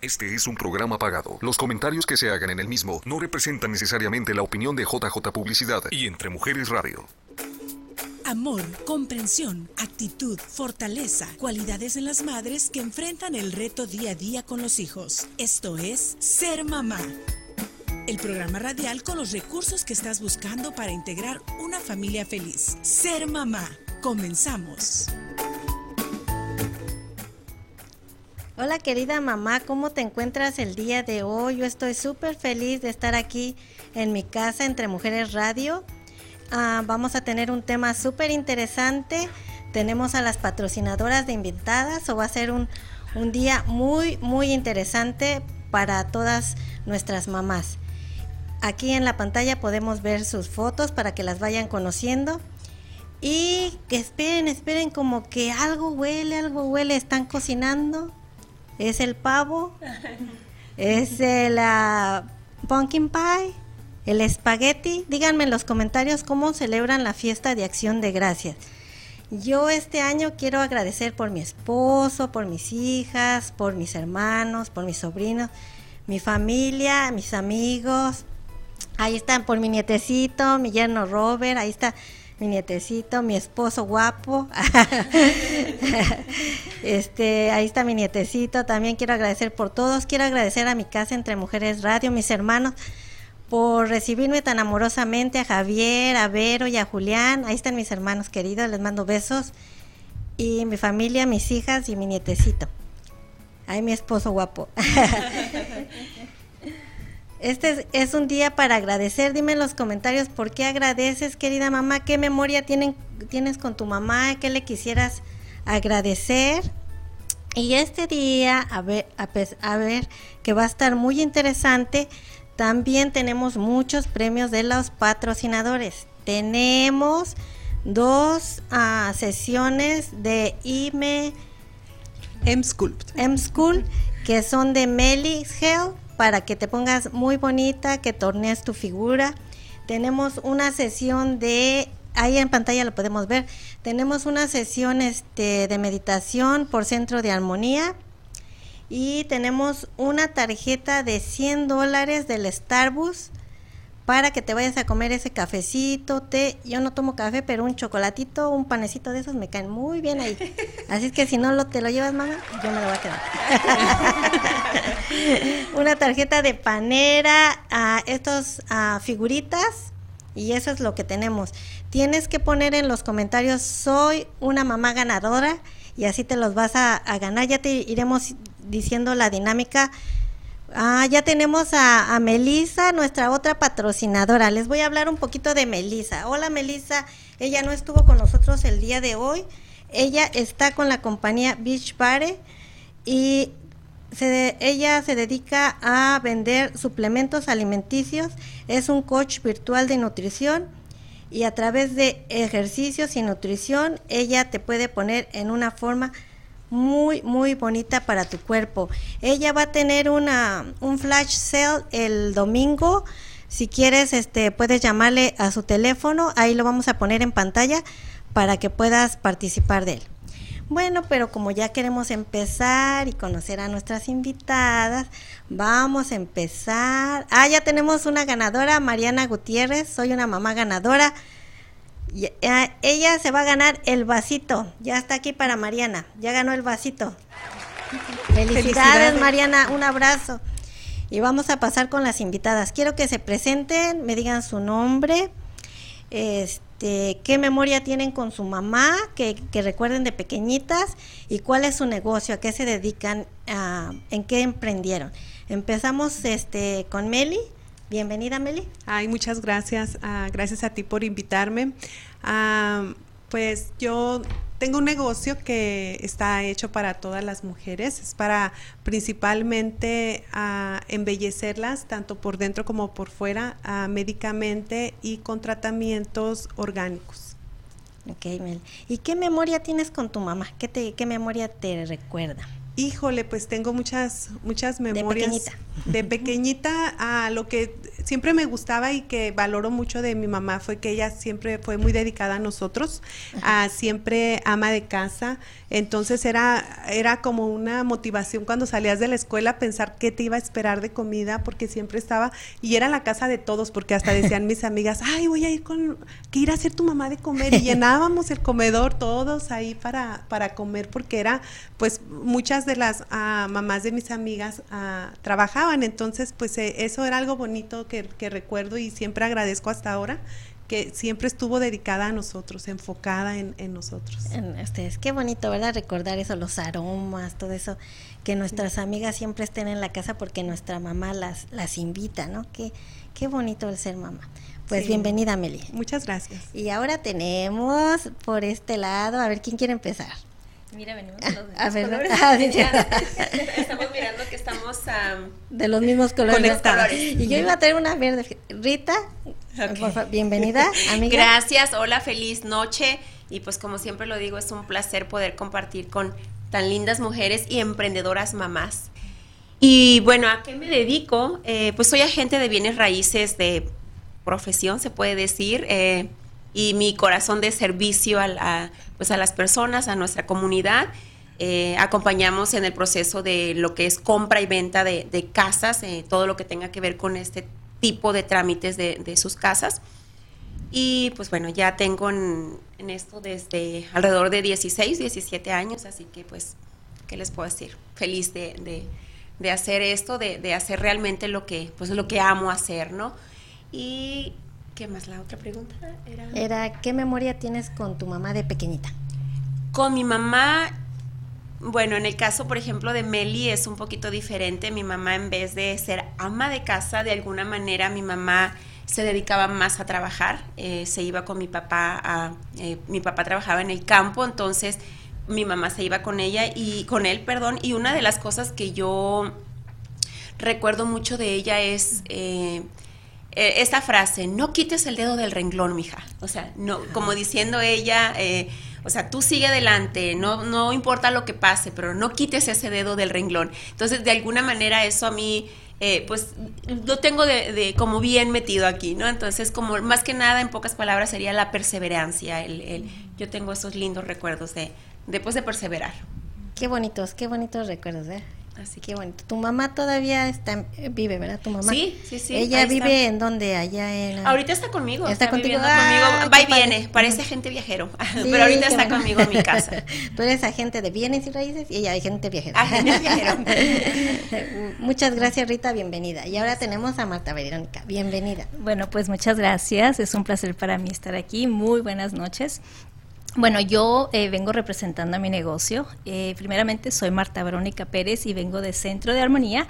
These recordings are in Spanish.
Este es un programa pagado. Los comentarios que se hagan en el mismo no representan necesariamente la opinión de JJ Publicidad y Entre Mujeres Radio. Amor, comprensión, actitud, fortaleza, cualidades en las madres que enfrentan el reto día a día con los hijos. Esto es Ser Mamá. El programa radial con los recursos que estás buscando para integrar una familia feliz. Ser Mamá. Comenzamos. Hola querida mamá, ¿cómo te encuentras el día de hoy? Yo estoy súper feliz de estar aquí en mi casa entre Mujeres Radio. Ah, vamos a tener un tema súper interesante. Tenemos a las patrocinadoras de invitadas o va a ser un, un día muy, muy interesante para todas nuestras mamás. Aquí en la pantalla podemos ver sus fotos para que las vayan conociendo. Y que esperen, esperen como que algo huele, algo huele, están cocinando es el pavo, es la pumpkin pie, el espagueti. Díganme en los comentarios cómo celebran la fiesta de acción de gracias. Yo este año quiero agradecer por mi esposo, por mis hijas, por mis hermanos, por mis sobrinos, mi familia, mis amigos. Ahí están por mi nietecito, mi yerno Robert, ahí está mi nietecito, mi esposo guapo. este, ahí está mi nietecito. También quiero agradecer por todos. Quiero agradecer a mi casa entre mujeres radio, mis hermanos, por recibirme tan amorosamente, a Javier, a Vero y a Julián. Ahí están mis hermanos queridos, les mando besos. Y mi familia, mis hijas y mi nietecito. Ahí mi esposo guapo. Este es, un día para agradecer. Dime en los comentarios por qué agradeces, querida mamá, qué memoria tienen, tienes con tu mamá, qué le quisieras agradecer. Y este día, a ver, a, ver, que va a estar muy interesante, también tenemos muchos premios de los patrocinadores. Tenemos dos ah, sesiones de IME M-Sculpt. M-School, que son de Melis Health para que te pongas muy bonita, que tornees tu figura. Tenemos una sesión de, ahí en pantalla lo podemos ver, tenemos una sesión este, de meditación por centro de armonía. Y tenemos una tarjeta de 100 dólares del Starbucks para que te vayas a comer ese cafecito, té. Yo no tomo café, pero un chocolatito, un panecito de esos me caen muy bien ahí. Así es que si no lo, te lo llevas, mamá, yo me lo voy a quedar. Una tarjeta de panera, a estos figuritas, y eso es lo que tenemos. Tienes que poner en los comentarios, soy una mamá ganadora, y así te los vas a, a ganar. Ya te iremos diciendo la dinámica Ah, ya tenemos a, a Melisa, nuestra otra patrocinadora. Les voy a hablar un poquito de Melisa. Hola Melisa, ella no estuvo con nosotros el día de hoy. Ella está con la compañía Beach Bare y ella se dedica a vender suplementos alimenticios. Es un coach virtual de nutrición y a través de ejercicios y nutrición ella te puede poner en una forma muy, muy bonita para tu cuerpo. Ella va a tener una, un flash sale el domingo. Si quieres, este, puedes llamarle a su teléfono. Ahí lo vamos a poner en pantalla para que puedas participar de él. Bueno, pero como ya queremos empezar y conocer a nuestras invitadas, vamos a empezar. Ah, ya tenemos una ganadora, Mariana Gutiérrez. Soy una mamá ganadora. Ah, ella se va a ganar el vasito. Ya está aquí para Mariana. Ya ganó el vasito. Felicidades, Mariana. Un abrazo. Y vamos a pasar con las invitadas. Quiero que se presenten, me digan su nombre, este, qué memoria tienen con su mamá, que, recuerden de pequeñitas y cuál es su negocio, a qué se dedican, en qué emprendieron. Empezamos este, con Meli. Bienvenida, Meli. Ay, muchas gracias. Ah, gracias a ti por invitarme. Ah, pues yo tengo un negocio que está hecho para todas las mujeres, es para principalmente ah, embellecerlas tanto por dentro como por fuera, médicamente y con tratamientos orgánicos. Ok, Meli. ¿Y qué memoria tienes con tu mamá? ¿Qué, te, qué memoria te recuerda? Híjole, pues tengo muchas, muchas memorias. De pequeñita. De pequeñita a lo que siempre me gustaba y que valoro mucho de mi mamá fue que ella siempre fue muy dedicada a nosotros, a siempre ama de casa. Entonces era, era como una motivación cuando salías de la escuela pensar qué te iba a esperar de comida, porque siempre estaba, y era la casa de todos, porque hasta decían mis amigas, ay, voy a ir con, que ir a hacer tu mamá de comer, y llenábamos el comedor todos ahí para, para comer, porque era, pues muchas de las ah, mamás de mis amigas ah, trabajaban, entonces pues eh, eso era algo bonito que, que recuerdo y siempre agradezco hasta ahora que siempre estuvo dedicada a nosotros, enfocada en, nosotros. En ustedes, qué bonito, ¿verdad? Recordar eso, los aromas, todo eso, que nuestras amigas siempre estén en la casa porque nuestra mamá las, las invita, ¿no? Qué, qué bonito el ser mamá. Pues bienvenida, Meli. Muchas gracias. Y ahora tenemos por este lado, a ver quién quiere empezar. Mira, venimos de los mismos a ver, ah, estamos mirando que estamos de los mismos colores. Y yo iba a traer una verde. Rita, bienvenida, amiga. Gracias, hola, feliz noche. Y pues como siempre lo digo, es un placer poder compartir con tan lindas mujeres y emprendedoras mamás. Y bueno, ¿a qué me dedico? Eh, pues soy agente de bienes raíces de profesión, se puede decir. Eh, y mi corazón de servicio a, pues a las personas, a nuestra comunidad. Eh, acompañamos en el proceso de lo que es compra y venta de, casas, eh, todo lo que tenga que ver con este tipo de trámites de, sus casas. Y pues bueno, ya tengo en, esto desde alrededor de 16, 17 años, así que pues, ¿qué les puedo decir? Feliz de, hacer esto, de, hacer realmente lo que, pues, lo que amo hacer, ¿no? Y ¿Qué más? La otra pregunta era... Era, ¿qué memoria tienes con tu mamá de pequeñita? Con mi mamá, bueno, en el caso, por ejemplo, de Meli es un poquito diferente. Mi mamá, en vez de ser ama de casa, de alguna manera mi mamá se dedicaba más a trabajar. Eh, se iba con mi papá a... Eh, mi papá trabajaba en el campo, entonces mi mamá se iba con ella y con él, perdón. Y una de las cosas que yo recuerdo mucho de ella es... Eh, eh, esta frase, no quites el dedo del renglón, mija. O sea, no, como diciendo ella, eh, o sea, tú sigue adelante, no, no importa lo que pase, pero no quites ese dedo del renglón. Entonces, de alguna manera eso a mí, eh, pues, lo tengo de, como bien metido aquí, ¿no? Entonces, como más que nada, en pocas palabras, sería la perseverancia. El, yo tengo esos lindos recuerdos de, después de perseverar. Qué bonitos, qué bonitos recuerdos, ¿eh? Así que bueno, tu mamá todavía está vive, ¿verdad? Tu mamá. Sí, sí, sí. Ella vive en donde, allá en. Ahorita está conmigo. Está, contigo. Ah, Va y viene, parece agente viajero. pero ahorita está conmigo en mi casa. Tú eres agente de bienes y raíces y ella agente viajero. Agente viajero. muchas gracias, Rita, bienvenida. Y ahora tenemos a Marta Verónica, bienvenida. Bueno, pues muchas gracias. Es un placer para mí estar aquí. Muy buenas noches. Bueno, yo eh, vengo representando a mi negocio. Eh, primeramente soy Marta Verónica Pérez y vengo de Centro de Armonía.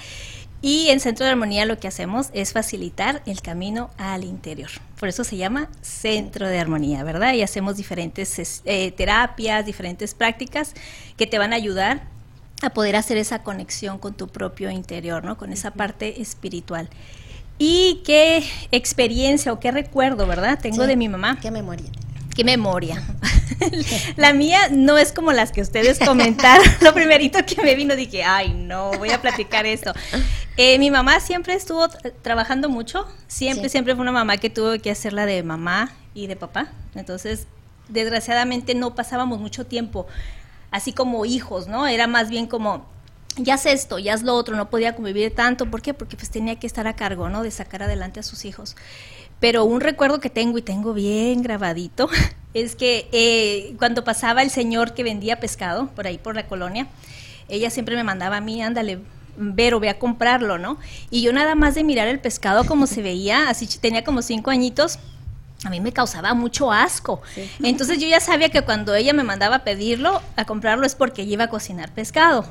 Y en Centro de Armonía lo que hacemos es facilitar el camino al interior. Por eso se llama Centro de Armonía, ¿verdad? Y hacemos diferentes eh, terapias, diferentes prácticas que te van a ayudar a poder hacer esa conexión con tu propio interior, ¿no? Con esa parte espiritual. Y qué experiencia o qué recuerdo, ¿verdad? Tengo de mi mamá. ¿Qué memoria? Qué memoria. la mía no es como las que ustedes comentaron. Lo primerito que me vino dije, ay, no, voy a platicar esto. Eh, mi mamá siempre estuvo trabajando mucho. Siempre, siempre fue una mamá que tuvo que hacer la de mamá y de papá. Entonces, desgraciadamente no pasábamos mucho tiempo así como hijos, ¿no? Era más bien como ya haz esto, ya haz lo otro, no podía convivir tanto, ¿por qué? Porque pues tenía que estar a cargo, ¿no? De sacar adelante a sus hijos. Pero un recuerdo que tengo y tengo bien grabadito es que eh, cuando pasaba el señor que vendía pescado por ahí por la colonia, ella siempre me mandaba a mí, ándale, Vero, ve a comprarlo, ¿no? Y yo nada más de mirar el pescado como se veía, así tenía como cinco añitos, a mí me causaba mucho asco. Entonces yo ya sabía que cuando ella me mandaba a pedirlo, a comprarlo, es porque ella iba a cocinar pescado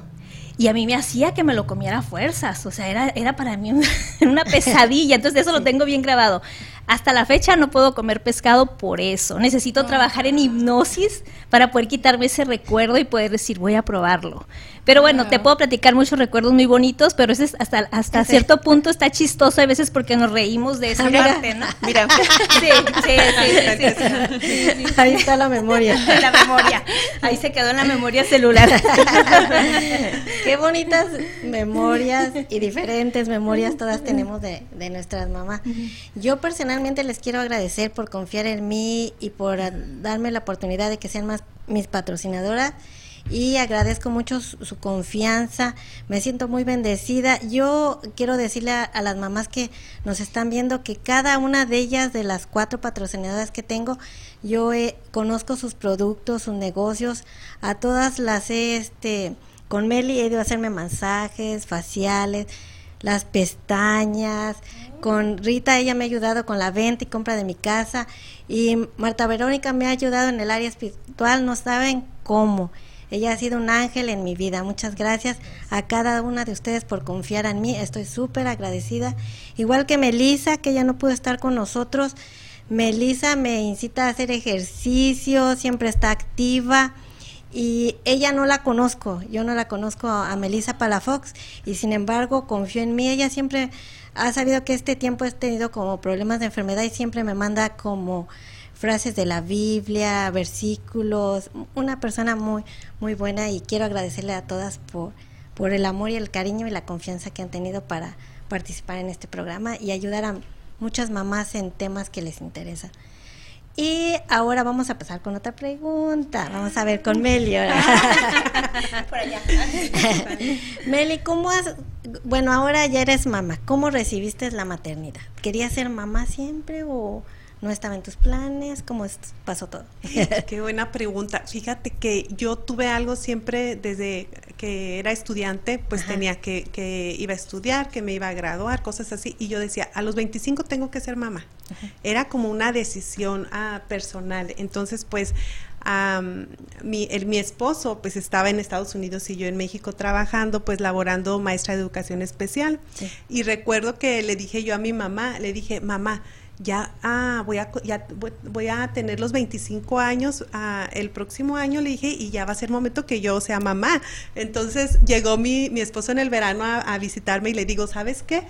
y a mí me hacía que me lo comiera a fuerzas, o sea, era, era para mí una, pesadilla, entonces eso lo tengo bien grabado. Hasta la fecha no puedo comer pescado por eso. Necesito trabajar en hipnosis para poder quitarme ese recuerdo y poder decir, voy a probarlo. Pero bueno, te puedo platicar muchos recuerdos muy bonitos, pero ese es hasta, hasta cierto punto está chistoso a veces porque nos reímos de esa parte, ¿no? Mira. Sí, sí, sí, Ahí está la memoria. La memoria. Ahí se quedó en la memoria celular. Qué bonitas memorias y diferentes memorias todas tenemos de, de nuestras mamás. Yo personalmente les quiero agradecer por confiar en mí y por darme la oportunidad de que sean más mis patrocinadoras y agradezco mucho su, confianza, me siento muy bendecida. Yo quiero decirle a, las mamás que nos están viendo que cada una de ellas, de las cuatro patrocinadoras que tengo, yo eh, conozco sus productos, sus negocios, a todas las he, este, con Meli he ido a hacerme masajes, faciales, las pestañas. Con Rita ella me ha ayudado con la venta y compra de mi casa y Marta Verónica me ha ayudado en el área espiritual, no saben cómo. Ella ha sido un ángel en mi vida. Muchas gracias a cada una de ustedes por confiar en mí. Estoy súper agradecida. Igual que Melissa, que ya no pudo estar con nosotros. Melissa me incita a hacer ejercicio, siempre está activa y ella no la conozco, yo no la conozco a Melissa Palafox y sin embargo confío en mí, ella siempre ha sabido que este tiempo he tenido como problemas de enfermedad y siempre me manda como frases de la Biblia, versículos, una persona muy muy buena y quiero agradecerle a todas por por el amor y el cariño y la confianza que han tenido para participar en este programa y ayudar a muchas mamás en temas que les interesan. Y ahora vamos a pasar con otra pregunta. Vamos a ver con Meli. ahora. Por allá. Meli, ¿cómo has, bueno, ahora ya eres mamá, ¿cómo recibiste la maternidad? ¿Querías ser mamá siempre o no estaba en tus planes? ¿Cómo pasó todo? Qué buena pregunta. Fíjate que yo tuve algo siempre desde que era estudiante, pues Ajá. tenía que, que iba a estudiar, que me iba a graduar, cosas así. Y yo decía, a los 25 tengo que ser mamá. Era como una decisión ah, personal. Entonces, pues, am, mi, el- mi esposo pues estaba en Estados Unidos y yo en México trabajando, pues laborando maestra de educación especial. Sí. Y recuerdo que le dije yo a mi mamá, le dije, mamá, ya, ah, voy a, ya voy a tener los 25 años ah, el próximo año, le dije, y ya va a ser momento que yo sea mamá. Entonces llegó mi, mi esposo en el verano a, a visitarme y le digo, ¿sabes qué?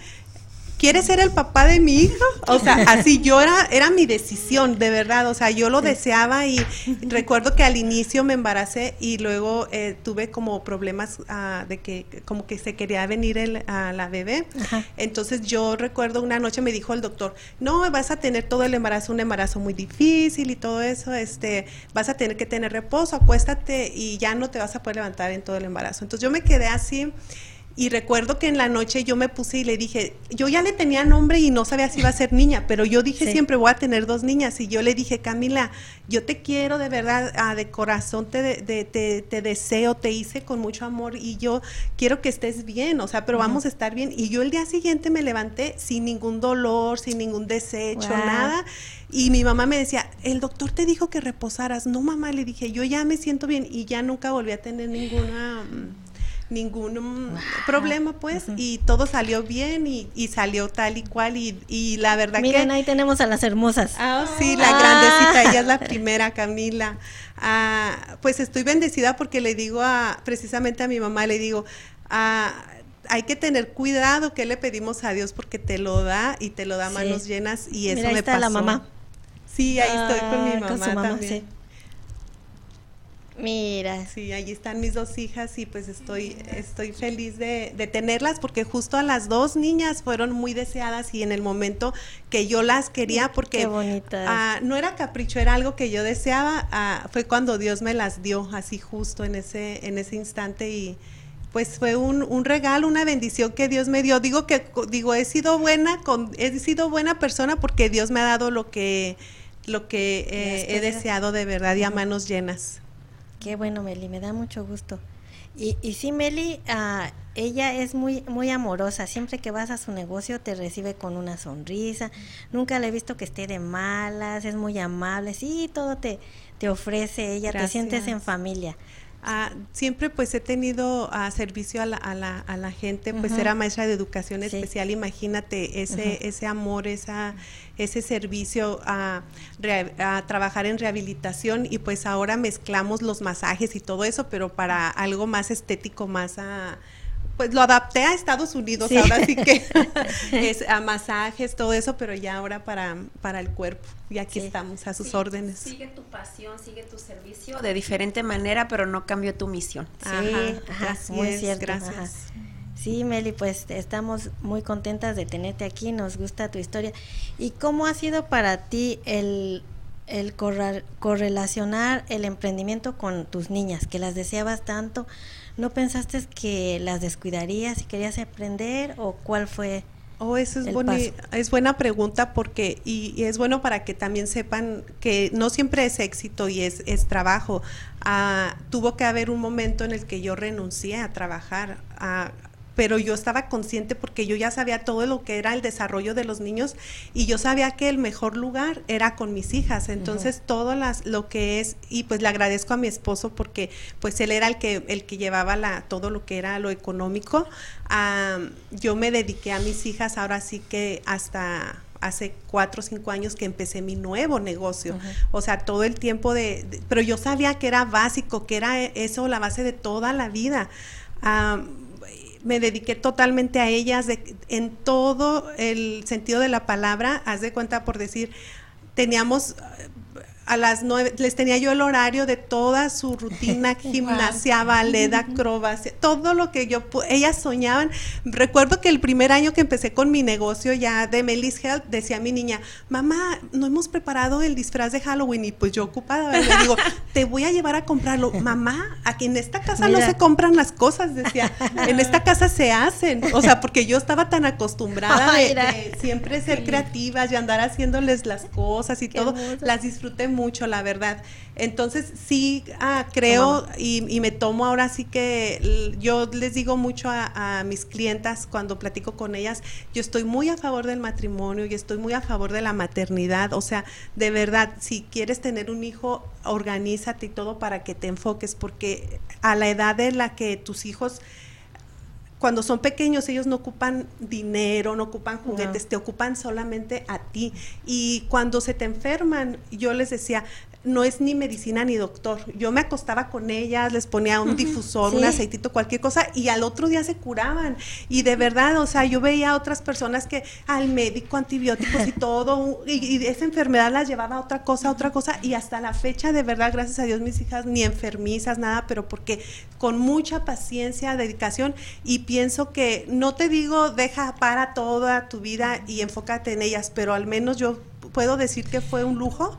¿Quieres ser el papá de mi hijo? O sea, así yo era, era mi decisión, de verdad. O sea, yo lo deseaba y recuerdo que al inicio me embaracé y luego eh, tuve como problemas ah, de que como que se quería venir el, a la bebé. Ajá. Entonces yo recuerdo una noche me dijo el doctor, no, vas a tener todo el embarazo, un embarazo muy difícil y todo eso, este, vas a tener que tener reposo, acuéstate y ya no te vas a poder levantar en todo el embarazo. Entonces yo me quedé así. Y recuerdo que en la noche yo me puse y le dije, yo ya le tenía nombre y no sabía si iba a ser niña, pero yo dije Sí. siempre voy a tener dos niñas. Y yo le dije, Camila, yo te quiero de verdad, ah, de corazón te, de- te, te deseo, te hice con mucho amor y yo quiero que estés bien, o sea, pero vamos a estar bien. Y yo el día siguiente me levanté sin ningún dolor, sin ningún desecho, Wow. nada. Y mi mamá me decía, el doctor te dijo que reposaras. No, mamá, le dije, yo ya me siento bien y ya nunca volví a tener ninguna... ningún mm, problema pues y todo salió bien y, y salió tal y cual y, y la verdad Miren, que ahí tenemos a las hermosas. Ah, sí, la Ah. grandecita, ella es la primera, Camila. Ah, pues estoy bendecida porque le digo a, precisamente a mi mamá, le digo, ah, hay que tener cuidado que le pedimos a Dios porque te lo da y te lo da Sí. manos llenas y eso ahí me está pasó. la mamá. Sí, ahí estoy con mi Ah, mamá, su mamá, también. sí. Mira, Sí, ahí están mis dos hijas y pues estoy, estoy feliz de, de tenerlas porque justo a las dos niñas fueron muy deseadas y en el momento que yo las quería porque Qué ah, no era capricho, era algo que yo deseaba, ah, fue cuando Dios me las dio así justo en ese, en ese instante y pues fue un, un regalo, una bendición que Dios me dio. Digo que digo he sido buena, con, he sido buena persona porque Dios me ha dado lo que lo que eh, he deseado de verdad y a manos llenas. Qué bueno, Meli, me da mucho gusto. Y, y sí, Meli, ah, ella es muy, muy amorosa. Siempre que vas a su negocio te recibe con una sonrisa. Nunca le he visto que esté de malas, es muy amable. Sí, todo te, te ofrece ella, te sientes en familia. Ah, siempre pues he tenido a servicio a la, a la, a la gente, pues era maestra de educación especial, imagínate ese, ese amor, esa, ese servicio a, a, trabajar en rehabilitación y pues ahora mezclamos los masajes y todo eso, pero para algo más estético, más a pues lo adapté a Estados Unidos, ahora sí que es a masajes, todo eso, pero ya ahora para, para el cuerpo. Y aquí estamos a sus órdenes. Sigue tu pasión, sigue tu servicio de diferente manera, pero no cambió tu misión. Sí, ajá, muy cierto. Gracias. Sí, Meli, pues estamos muy contentas de tenerte aquí, nos gusta tu historia. ¿Y cómo ha sido para ti el, el correlacionar el emprendimiento con tus niñas, que las deseabas tanto? ¿No pensaste que las descuidarías y querías aprender o cuál fue? Oh, eso es, es buena pregunta porque, y, es bueno para que también sepan que no siempre es éxito y es, es trabajo. Ah, tuvo que haber un momento en el que yo renuncié a trabajar, a, pero yo estaba consciente porque yo ya sabía todo lo que era el desarrollo de los niños y yo sabía que el mejor lugar era con mis hijas. Entonces, todo las, lo que es, y pues le agradezco a mi esposo porque pues él era el que, el que llevaba la, todo lo que era lo económico. yo me dediqué a mis hijas ahora sí que hasta hace cuatro o cinco años que empecé mi nuevo negocio. O sea, todo el tiempo de, Pero yo sabía que era básico, que era eso la base de toda la vida me dediqué totalmente a ellas en todo el sentido de la palabra, haz de cuenta por decir, teníamos a las nueve, les tenía yo el horario de toda su rutina, gimnasia, ballet, acrobacia, todo lo que yo, ellas soñaban. Recuerdo que el primer año que empecé con mi negocio ya de Melis Health, decía mi niña, mamá, no hemos preparado el disfraz de Halloween y pues yo ocupada, le digo, te voy a llevar a comprarlo. Mamá, aquí en esta casa no se compran las cosas, decía, en esta casa se hacen, o sea, porque yo estaba tan acostumbrada de, siempre ser creativas y andar haciéndoles las cosas y todo, las disfruté mucho, la verdad. Entonces sí ah, creo y, me tomo ahora sí que yo les digo mucho a, mis clientas cuando platico con ellas, yo estoy muy a favor del matrimonio y estoy muy a favor de la maternidad. O sea, de verdad, si quieres tener un hijo, organízate y todo para que te enfoques, porque a la edad en la que tus hijos cuando son pequeños ellos no ocupan dinero, no ocupan juguetes, te ocupan solamente a ti. Y cuando se te enferman, yo les decía, no es ni medicina ni doctor. Yo me acostaba con ellas, les ponía un difusor, un aceitito, cualquier cosa, y al otro día se curaban. Y de verdad, o sea, yo veía a otras personas que al médico, antibióticos y todo, y, esa enfermedad las llevaba a otra cosa, a otra cosa, y hasta la fecha, de verdad, gracias a Dios, mis hijas ni enfermizas, nada, pero porque con mucha paciencia, dedicación, y pienso que no te digo, deja para toda tu vida y enfócate en ellas, pero al menos yo puedo decir que fue un lujo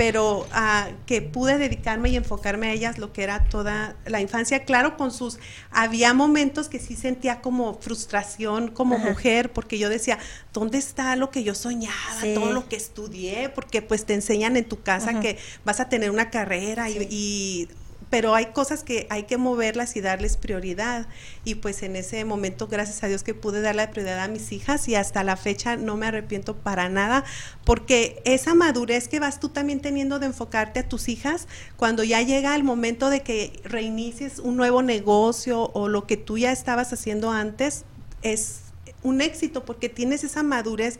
pero ah, que pude dedicarme y enfocarme a ellas lo que era toda la infancia, claro, con sus, había momentos que sí sentía como frustración como mujer, porque yo decía, ¿dónde está lo que yo soñaba, todo lo que estudié? Porque pues te enseñan en tu casa que vas a tener una carrera y pero hay cosas que hay que moverlas y darles prioridad. Y pues en ese momento, gracias a Dios que pude darle prioridad a mis hijas y hasta la fecha no me arrepiento para nada, porque esa madurez que vas tú también teniendo de enfocarte a tus hijas, cuando ya llega el momento de que reinicies un nuevo negocio o lo que tú ya estabas haciendo antes, es un éxito porque tienes esa madurez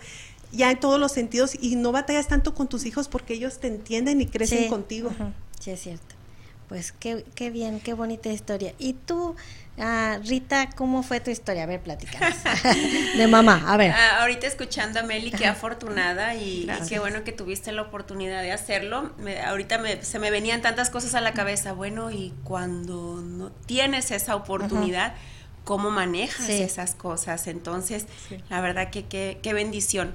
ya en todos los sentidos y no batallas tanto con tus hijos porque ellos te entienden y crecen contigo. Sí, es cierto. Pues qué, qué bien, qué bonita historia. ¿Y tú, ah, Rita, cómo fue tu historia? A ver, platícanos. de mamá, a ver. Ah, ahorita escuchando a Meli, qué afortunada y, qué bueno que tuviste la oportunidad de hacerlo. ahorita se me venían tantas cosas a la cabeza. Bueno, y cuando no tienes esa oportunidad, ¿cómo manejas esas cosas? Entonces, la verdad que qué bendición.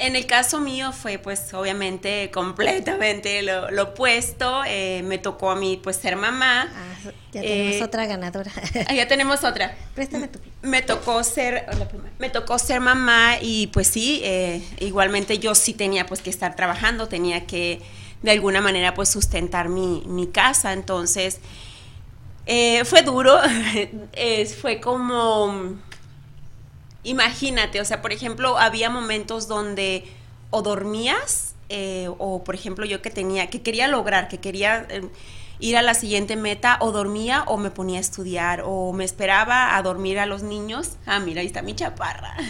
En el caso mío fue pues obviamente completamente lo, opuesto. Eh, me tocó a mí pues ser mamá. Ah, ya tenemos eh, otra ganadora. Ah, ya tenemos otra. Préstame tu. Me tocó ser, me tocó ser mamá y pues sí, eh, igualmente yo sí tenía pues que estar trabajando, tenía que de alguna manera pues sustentar mi, mi casa. Entonces fue duro, fue como imagínate, o sea, por ejemplo, había momentos donde o dormías, eh, o por ejemplo yo que tenía, que quería lograr, que quería... Eh, ir a la siguiente meta o dormía o me ponía a estudiar o me esperaba a dormir a los niños. Ah, mira, ahí está mi chaparra.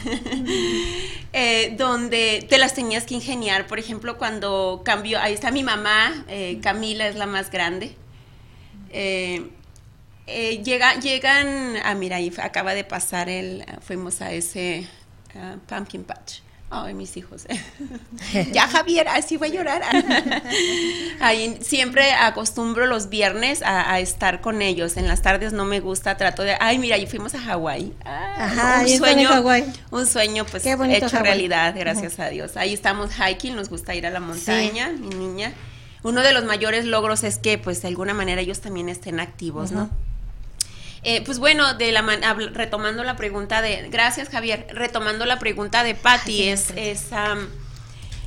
Eh, donde te las tenías que ingeniar. Por ejemplo, cuando cambió, ahí está mi mamá, eh, Camila es la más grande. Eh, llega, llegan, ah, mira, ahí acaba de pasar el, fuimos a ese ah, pumpkin patch. Ay, mis hijos. ya Javier, así voy a llorar. Ahí siempre acostumbro los viernes a, estar con ellos. En las tardes no me gusta, trato de, ay, mira, y fuimos a Hawái. Ajá, un sueño, un sueño pues hecho realidad, gracias a Dios. Ahí estamos hiking, nos gusta ir a la montaña, mi niña. Uno de los mayores logros es que pues de alguna manera ellos también estén activos, ¿no? Eh, pues bueno, de la retomando la pregunta de, gracias Javier, retomando la pregunta de Patty, es, es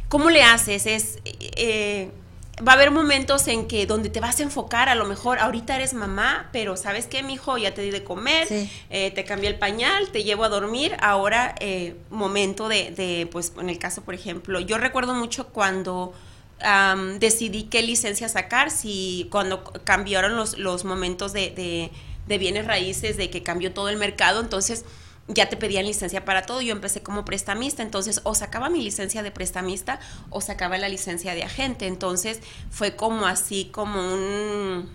¿cómo le haces? Es, eh, va a haber momentos en que donde te vas a enfocar, a lo mejor ahorita eres mamá, pero ¿sabes qué, mijo? Ya te di de comer, eh, te cambié el pañal, te llevo a dormir, ahora momento de, de, pues en el caso, por ejemplo, yo recuerdo mucho cuando... decidí qué licencia sacar, si cuando cambiaron los, los momentos de de bienes raíces, de que cambió todo el mercado, entonces ya te pedían licencia para todo. Yo empecé como prestamista, entonces o sacaba mi licencia de prestamista o sacaba la licencia de agente. Entonces fue como así, como un...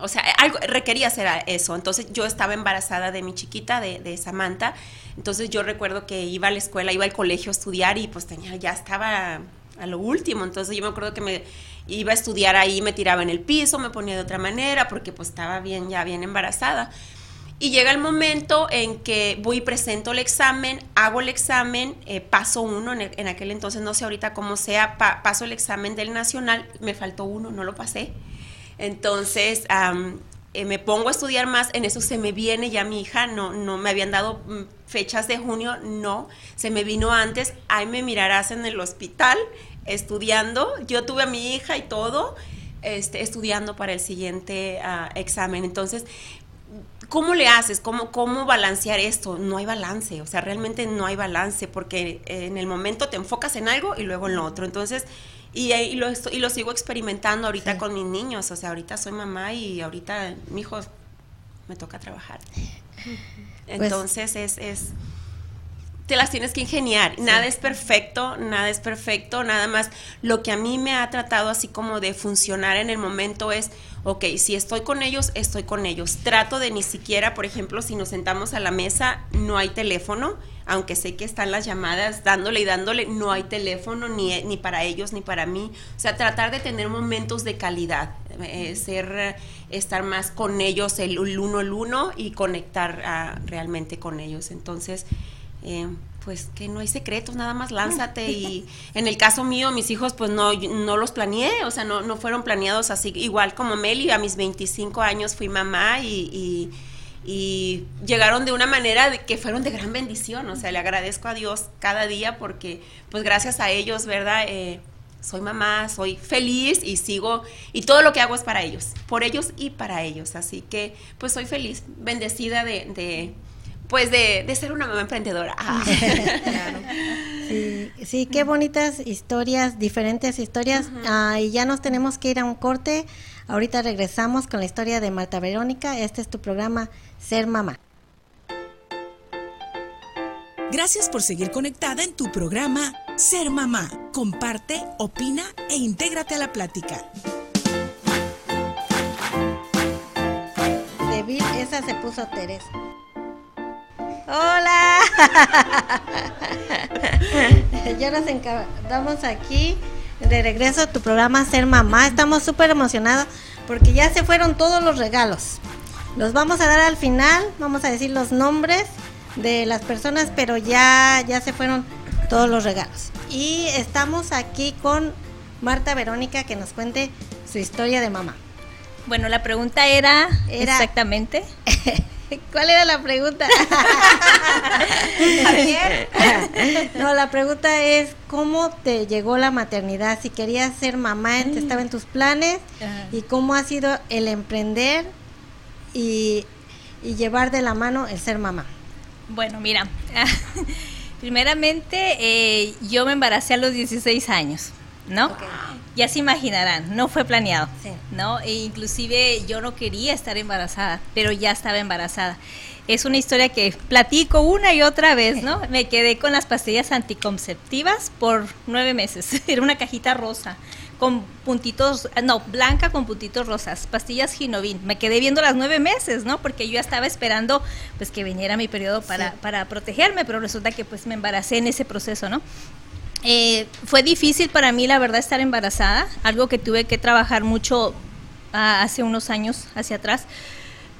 O sea, algo requería hacer eso. Entonces yo estaba embarazada de mi chiquita, de, de Samantha. Entonces yo recuerdo que iba a la escuela, iba al colegio a estudiar y pues tenía, ya estaba a lo último. Entonces yo me acuerdo que me iba a estudiar ahí, me tiraba en el piso, me ponía de otra manera porque pues estaba bien, ya bien embarazada. Y llega el momento en que voy presento el examen, hago el examen, eh, paso uno, en, aquel entonces no sé ahorita cómo sea, paso el examen del nacional, me faltó uno, no lo pasé. Entonces eh, me pongo a estudiar más, en eso se me viene ya mi hija, no, no me habían dado mm, fechas de junio, no, se me vino antes, ahí me mirarás en el hospital estudiando. Yo tuve a mi hija y todo, este, estudiando para el siguiente ah, examen. Entonces, ¿cómo le haces? ¿Cómo, ¿Cómo balancear esto? No hay balance, o sea, realmente no hay balance porque en el momento te enfocas en algo y luego en lo otro. Entonces, y, y, lo, y lo sigo experimentando ahorita con mis niños, o sea, ahorita soy mamá y ahorita mi hijo me toca trabajar. Pues Entonces, es, es te las tienes que ingeniar. Nada es perfecto, nada es perfecto, nada más. Lo que a mí me ha tratado así como de funcionar en el momento es, ok, si estoy con ellos, estoy con ellos. Trato de ni siquiera, por ejemplo, si nos sentamos a la mesa, no hay teléfono, aunque sé que están las llamadas dándole y dándole, no hay teléfono ni, ni para ellos ni para mí. O sea, tratar de tener momentos de calidad, eh, ser, estar más con ellos el, uno al uno y conectar ah, realmente con ellos. Entonces, eh, pues que no hay secretos, nada más lánzate y en el caso mío, mis hijos pues no, no los planeé, o sea, no, no fueron planeados así, igual como Meli, a mis 25 años fui mamá y, y, llegaron de una manera de que fueron de gran bendición, o sea, le agradezco a Dios cada día porque pues gracias a ellos, ¿verdad? Eh, soy mamá, soy feliz y sigo, y todo lo que hago es para ellos, por ellos y para ellos, así que pues soy feliz, bendecida de pues de, ser una mamá emprendedora. Ah. Sí, qué bonitas historias, diferentes historias. Ah, y ya nos tenemos que ir a un corte. Ahorita regresamos con la historia de Marta Verónica. Este es tu programa Ser Mamá. Gracias por seguir conectada en tu programa Ser Mamá. Comparte, opina e intégrate a la plática. De esa se puso Teresa. Hola. ya nos encargamos aquí de regreso a tu programa Ser Mamá. Estamos súper emocionados porque ya se fueron todos los regalos. Los vamos a dar al final, vamos a decir los nombres de las personas, pero ya, ya se fueron todos los regalos. Y estamos aquí con Marta Verónica que nos cuente su historia de mamá. Bueno, la pregunta era, era exactamente. ¿Cuál era la pregunta? no, la pregunta es cómo te llegó la maternidad, si querías ser mamá, estaba en tus planes y cómo ha sido el emprender y, llevar de la mano el ser mamá. Bueno, mira, primeramente eh, yo me embaracé a los 16 años. ¿no? Ya se imaginarán, no fue planeado, Sí. ¿no? E inclusive yo no quería estar embarazada, pero ya estaba embarazada. Es una historia que platico una y otra vez, ¿no? Me quedé con las pastillas anticonceptivas por nueve meses. Era una cajita rosa con puntitos, no, blanca con puntitos rosas, pastillas Ginovin. Me quedé viendo las nueve meses, ¿no? Porque yo ya estaba esperando, pues, que viniera mi periodo para, Sí. para protegerme, pero resulta que, pues, me embaracé en ese proceso, ¿no? Eh, fue difícil para mí, la verdad, estar embarazada, algo que tuve que trabajar mucho ah, hace unos años hacia atrás,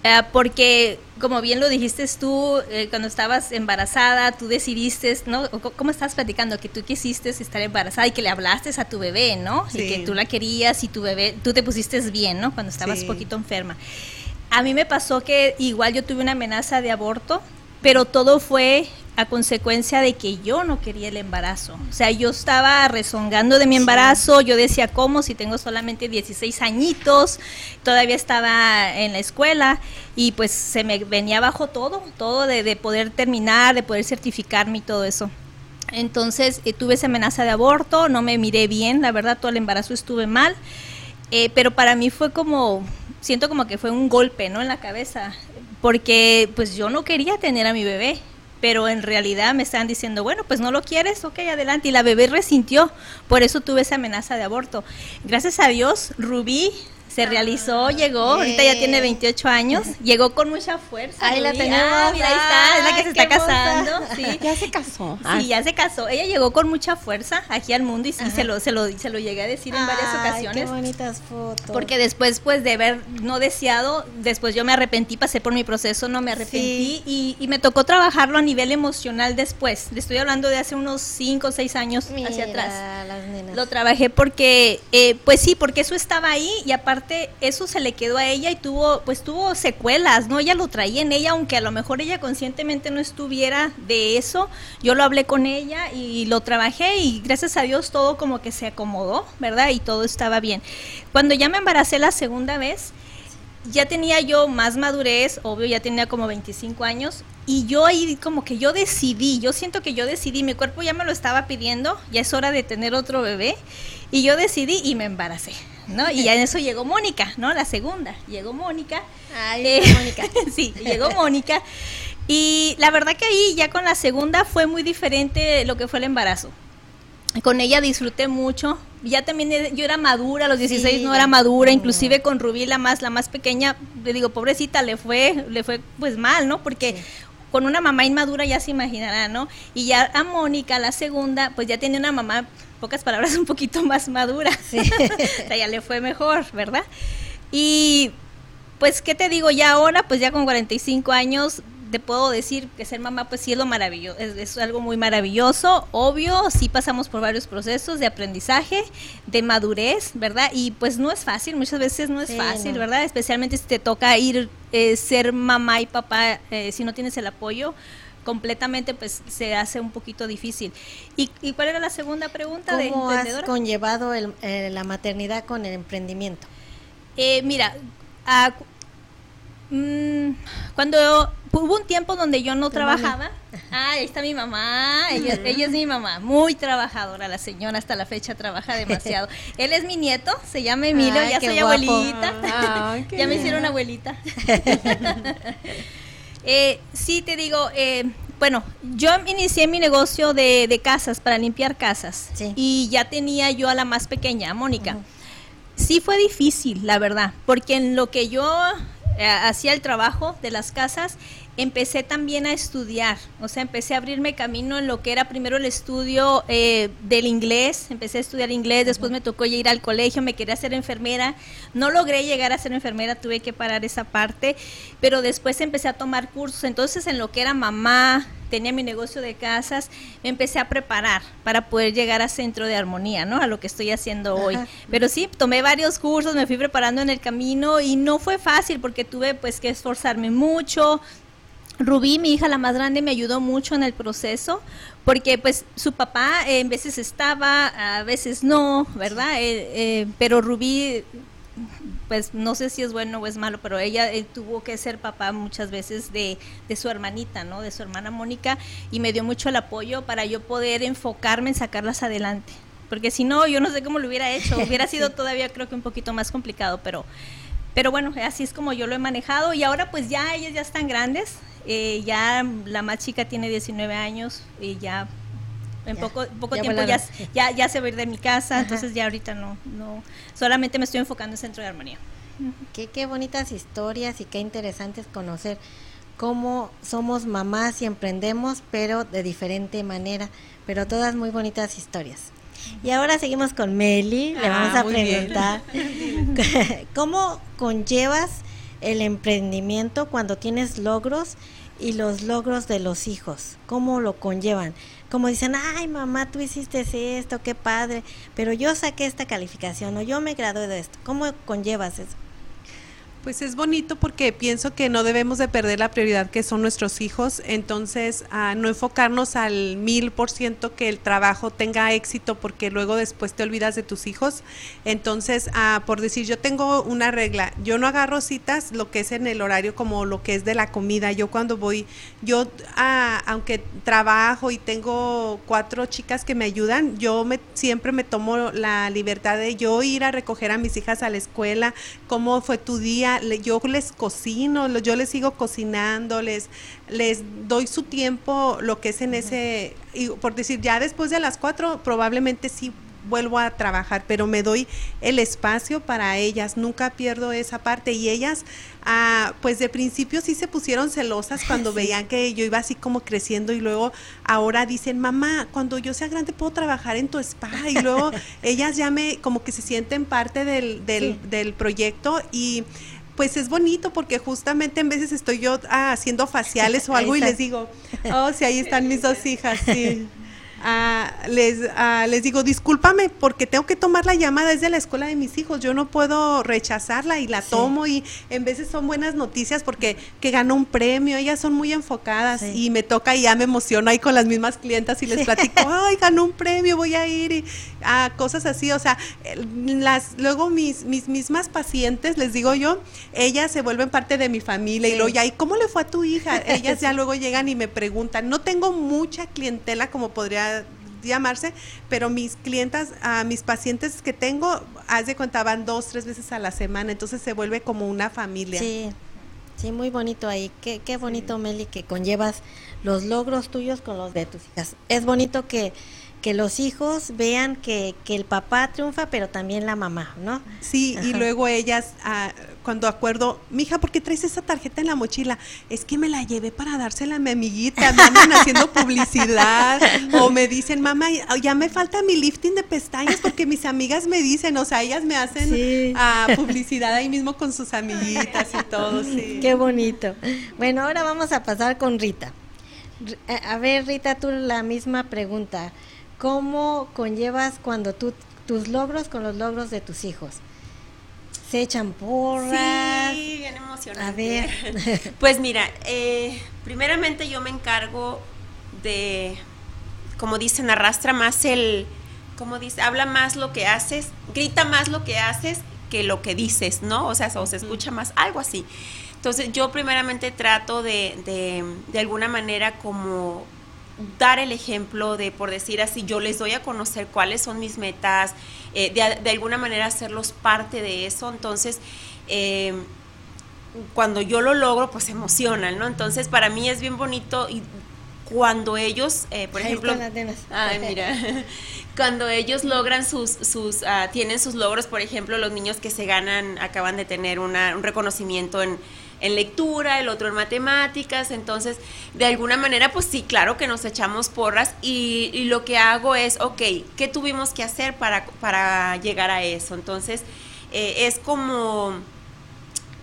eh, porque como bien lo dijiste tú, eh, cuando estabas embarazada, tú decidiste, ¿no? ¿Cómo estás platicando? Que tú quisiste estar embarazada y que le hablaste a tu bebé, ¿no? Y Sí. que tú la querías y tu bebé, tú te pusiste bien, ¿no? Cuando estabas Sí. poquito enferma. A mí me pasó que igual yo tuve una amenaza de aborto, pero todo fue a consecuencia de que yo no quería el embarazo. O sea, yo estaba rezongando de mi embarazo, yo decía, ¿cómo? Si tengo solamente 16 añitos, todavía estaba en la escuela y pues se me venía abajo todo, todo de, de poder terminar, de poder certificarme y todo eso. Entonces eh, tuve esa amenaza de aborto, no me miré bien, la verdad todo el embarazo estuve mal, eh, pero para mí fue como, siento como que fue un golpe, ¿no? En la cabeza, porque pues yo no quería tener a mi bebé, pero en realidad me estaban diciendo, bueno, pues no lo quieres, ok, adelante, y la bebé resintió, por eso tuve esa amenaza de aborto. Gracias a Dios, Rubí se realizó, llegó, ahorita ya tiene 28 años, llegó con mucha fuerza. Ahí la tenemos. Ah, mira, ahí está, es la que Ay, se está hermosa. casando, sí. Ya se casó. Sí, ya se casó. Ella llegó con mucha fuerza aquí al mundo y sí, se lo, se, lo, se lo llegué a decir en varias Ay, ocasiones. Qué bonitas fotos. Porque después, pues, de haber no deseado, después yo me arrepentí, pasé por mi proceso, no me arrepentí y, y me tocó trabajarlo a nivel emocional después. Le estoy hablando de hace unos 5 o 6 años hacia atrás. las nenas. Lo trabajé porque, eh, pues sí, porque eso estaba ahí y aparte eso se le quedó a ella y tuvo, pues tuvo secuelas, ¿no? Ella lo traía en ella, aunque a lo mejor ella conscientemente no estuviera de eso. Yo lo hablé con ella y lo trabajé y gracias a Dios todo como que se acomodó, ¿verdad? Y todo estaba bien. Cuando ya me embaracé la segunda vez, ya tenía yo más madurez, obvio, ya tenía como 25 años, y yo ahí como que yo decidí, yo siento que yo decidí, mi cuerpo ya me lo estaba pidiendo, ya es hora de tener otro bebé, y yo decidí y me embaracé, ¿no? Y ya en eso llegó Mónica, ¿no? La segunda, llegó Mónica. Ay, Eh, Mónica. sí, llegó Mónica. Y la verdad que ahí ya con la segunda fue muy diferente lo que fue el embarazo. Con ella disfruté mucho. Ya también yo era madura, a los 16 Sí, no era madura, inclusive con Rubí la más la más pequeña, le digo, pobrecita, le fue le fue pues mal, ¿no? Porque Sí. con una mamá inmadura ya se imaginará, ¿no? Y ya a Mónica, la segunda, pues ya tenía una mamá, pocas palabras, un poquito más madura. Sí. o sea, ya le fue mejor, ¿verdad? Y pues, ¿qué te digo? Ya ahora, pues ya con 45 años, te puedo decir que ser mamá, pues sí es lo maravilloso, es, es algo muy maravilloso, obvio, sí pasamos por varios procesos de aprendizaje, de madurez, ¿verdad? Y pues no es fácil, muchas veces no es Sí, fácil, no. ¿verdad? Especialmente si te toca ir, eh, ser mamá y papá, eh, si no tienes el apoyo completamente pues se hace un poquito difícil. ¿Y, y cuál era la segunda pregunta de ¿Cómo has emprendedora? conllevado el- eh, la maternidad con el emprendimiento? Eh, mira, ah, mm, cuando hubo un tiempo donde yo no trabajaba, ah, ahí está mi mamá, ella, ella es mi mamá, muy trabajadora, la señora hasta la fecha trabaja demasiado. Él es mi nieto, se llama Emilio, Ay, ya soy guapo. abuelita, ya me hicieron abuelita. Eh, sí, te digo, eh, bueno, yo inicié mi negocio de, de casas, para limpiar casas, Sí. y ya tenía yo a la más pequeña, a Mónica. Sí fue difícil, la verdad, porque en lo que yo eh, hacía el trabajo de las casas, empecé también a estudiar, o sea, empecé a abrirme camino en lo que era primero el estudio eh, del inglés, empecé a estudiar inglés, después me tocó ir al colegio, me quería ser enfermera, no logré llegar a ser enfermera, tuve que parar esa parte, pero después empecé a tomar cursos, entonces en lo que era mamá, tenía mi negocio de casas, me empecé a preparar para poder llegar a Centro de Armonía, ¿no? A lo que estoy haciendo hoy. Ajá. Pero sí, tomé varios cursos, me fui preparando en el camino y no fue fácil porque tuve pues que esforzarme mucho. Rubí, mi hija la más grande, me ayudó mucho en el proceso porque pues su papá eh, en veces estaba, a veces no, ¿verdad? Eh, eh, pero Rubí pues no sé si es bueno o es malo, pero ella eh, tuvo que ser papá muchas veces de, de su hermanita, ¿no? De su hermana Mónica y me dio mucho el apoyo para yo poder enfocarme en sacarlas adelante. porque si no, yo no sé cómo lo hubiera hecho. Hubiera sido todavía creo que un poquito más complicado, pero, pero bueno, así es como yo lo he manejado. Y ahora pues ya ellas ya están grandes. Eh, ya la más chica tiene 19 años y ya en poco, poco tiempo ya, ya, ya, se va a ir de mi casa, entonces ya ahorita no, no, solamente me estoy enfocando en Centro de Armonía. Qué, qué bonitas historias y qué interesantes conocer cómo somos mamás y emprendemos, pero de diferente manera, pero todas muy bonitas historias. Y ahora seguimos con Meli, le vamos ah, a preguntar, ¿cómo conllevas el emprendimiento cuando tienes logros y los logros de los hijos? ¿Cómo lo conllevan? Como dicen, ay mamá, tú hiciste esto, qué padre, pero yo saqué esta calificación o yo me gradué de esto. ¿Cómo conllevas eso? Pues es bonito porque pienso que no debemos de perder la prioridad que son nuestros hijos, entonces a no enfocarnos al mil por ciento que el trabajo tenga éxito porque luego después te olvidas de tus hijos. Entonces, por decir, yo tengo una regla, yo no agarro citas lo que es en el horario como lo que es de la comida. Yo cuando voy, yo aunque trabajo y tengo cuatro chicas que me ayudan, yo me, siempre me tomo la libertad de yo ir a recoger a mis hijas a la escuela, cómo fue tu día yo les cocino, yo les sigo cocinando, les, les doy su tiempo, lo que es en ese, y por decir, ya después de las cuatro probablemente sí vuelvo a trabajar, pero me doy el espacio para ellas, nunca pierdo esa parte. Y ellas, ah, pues de principio sí se pusieron celosas cuando veían que yo iba así como creciendo y luego ahora dicen, mamá, cuando yo sea grande puedo trabajar en tu spa y luego ellas ya me, como que se sienten parte del, del, del proyecto y pues es bonito porque justamente en veces estoy yo ah, haciendo faciales o algo y les digo, oh, sí, ahí están mis dos hijas, sí. Ah, les, ah, les digo, discúlpame porque tengo que tomar la llamada desde la escuela de mis hijos, yo no puedo rechazarla y la tomo y en veces son buenas noticias porque que ganó un premio, ellas son muy enfocadas y me toca y ya me emociono ahí con las mismas clientas y les platico, ay, ganó un premio, voy a ir y a cosas así, o sea, las luego mis, mis mismas pacientes, les digo yo, ellas se vuelven parte de mi familia y luego ya, ¿y cómo le fue a tu hija? Ellas ya luego llegan y me preguntan, no tengo mucha clientela como podría llamarse, pero mis clientas, a mis pacientes que tengo, haz de cuenta, van dos, tres veces a la semana, entonces se vuelve como una familia. Sí, sí, muy bonito ahí. Qué, qué bonito, Meli, que conllevas los logros tuyos con los de tus hijas. Es bonito que que los hijos vean que, que, el papá triunfa, pero también la mamá, ¿no? Sí, y luego ellas, ah, cuando acuerdo, mija, ¿por qué traes esa tarjeta en la mochila? Es que me la llevé para dársela a mi amiguita, me andan haciendo publicidad, o me dicen, mamá, ya me falta mi lifting de pestañas porque mis amigas me dicen, o sea, ellas me hacen ah, publicidad ahí mismo con sus amiguitas y todo, sí. Qué bonito. Bueno, ahora vamos a pasar con Rita. A ver, Rita, tú la misma pregunta. ¿Cómo conllevas cuando tú tus logros con los logros de tus hijos? ¿Se echan porras? Sí, bien emocionante. A ver. pues mira, eh, primeramente yo me encargo de, como dicen, arrastra más el, como dice, habla más lo que haces, grita más lo que haces que lo que dices, ¿no? O sea, o se escucha más, algo así. Entonces yo primeramente trato de, de, de alguna manera como dar el ejemplo de, por decir así, yo les doy a conocer cuáles son mis metas, eh, de, alguna manera hacerlos parte de eso. Entonces, eh, cuando yo lo logro, pues emocionan, ¿no? Entonces, para mí es bien bonito y cuando ellos, eh, por ejemplo, ay, mira, cuando ellos logran sus, sus ah, tienen sus logros, por ejemplo, los niños que se ganan, acaban de tener un reconocimiento en en lectura, el otro en matemáticas, entonces de alguna manera pues sí, claro que nos echamos porras y, lo que hago es, ok, ¿qué tuvimos que hacer para, para llegar a eso? Entonces eh, es como,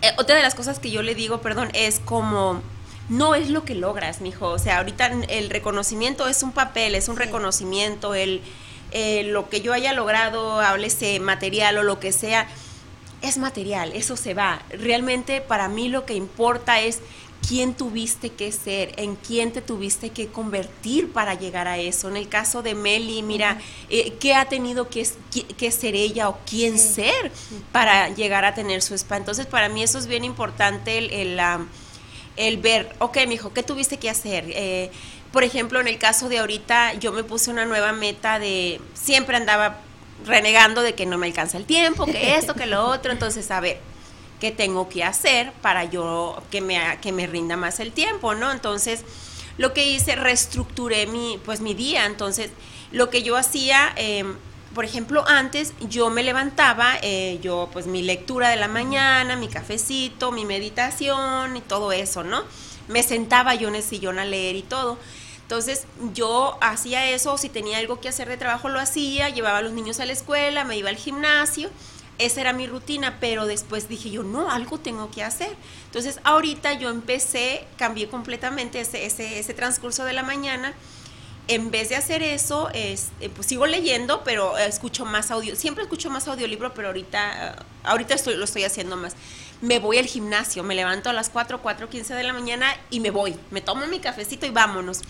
eh, otra de las cosas que yo le digo, perdón, es como no es lo que logras, mijo. O sea, ahorita el reconocimiento es un papel, es un reconocimiento, el, eh, lo que yo haya logrado, háblese material o lo que sea, es material, eso se va. Realmente para mí lo que importa es quién tuviste que ser, en quién te tuviste que convertir para llegar a eso. En el caso de Meli, mira, eh, ¿qué ha tenido que, que, ser ella o quién ser para llegar a tener su spa? Entonces, para mí eso es bien importante el, el, el ver, ok, mijo, ¿qué tuviste que hacer? Eh, por ejemplo, en el caso de ahorita, yo me puse una nueva meta de, siempre andaba renegando de que no me alcanza el tiempo, que esto, que lo otro, entonces, a ver, ¿qué tengo que hacer para yo que me, que me rinda más el tiempo, ¿no? Entonces, lo que hice, reestructuré mi, pues, mi día, entonces, lo que yo hacía... Eh, por ejemplo, antes yo me levantaba, eh, yo pues mi lectura de la mañana, mi cafecito, mi meditación y todo eso, ¿no? Me sentaba yo en el sillón a leer y todo. Entonces yo hacía eso, si tenía algo que hacer de trabajo lo hacía, llevaba a los niños a la escuela, me iba al gimnasio, esa era mi rutina, pero después dije yo, no, algo tengo que hacer. Entonces ahorita yo empecé, cambié completamente ese, ese, ese transcurso de la mañana en vez de hacer eso, es, eh, pues sigo leyendo, pero escucho más audio. Siempre escucho más audiolibro, pero ahorita, ahorita estoy, lo estoy haciendo más me voy al gimnasio, me levanto a las 4, 4, 15 de la mañana y me voy, me tomo mi cafecito y vámonos.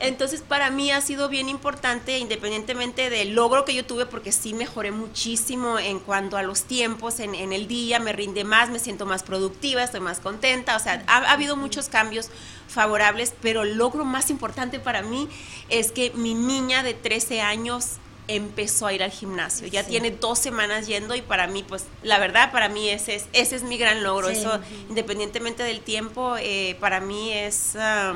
Entonces para mí ha sido bien importante, independientemente del logro que yo tuve, porque sí mejoré muchísimo en cuanto a los tiempos en, el día, me rinde más, me siento más productiva, estoy más contenta, o sea, ha, ha habido muchos cambios favorables, pero el logro más importante para mí es que mi niña de 13 años empezó a ir al gimnasio. Ya tiene dos semanas yendo y para mí, pues la verdad, para mí ese es, ese es mi gran logro. Eso, independientemente del tiempo, eh, para mí es... Ah,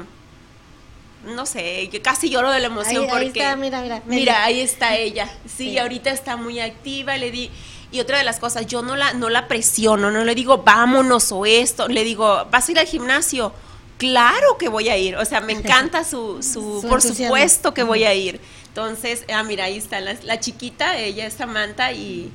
no sé, yo casi lloro de la emoción porque... Ahí está, mira, mira. Mira, ahí está ella. Sí, ahorita está muy activa, le di... Y otra de las cosas, yo no la, no la presiono, no le digo vámonos o esto, le digo, ¿vas a ir al gimnasio? Claro que voy a ir, o sea, me encanta su, su, por supuesto que voy a ir. Entonces, ah, mira, ahí está la, chiquita, ella es Samantha y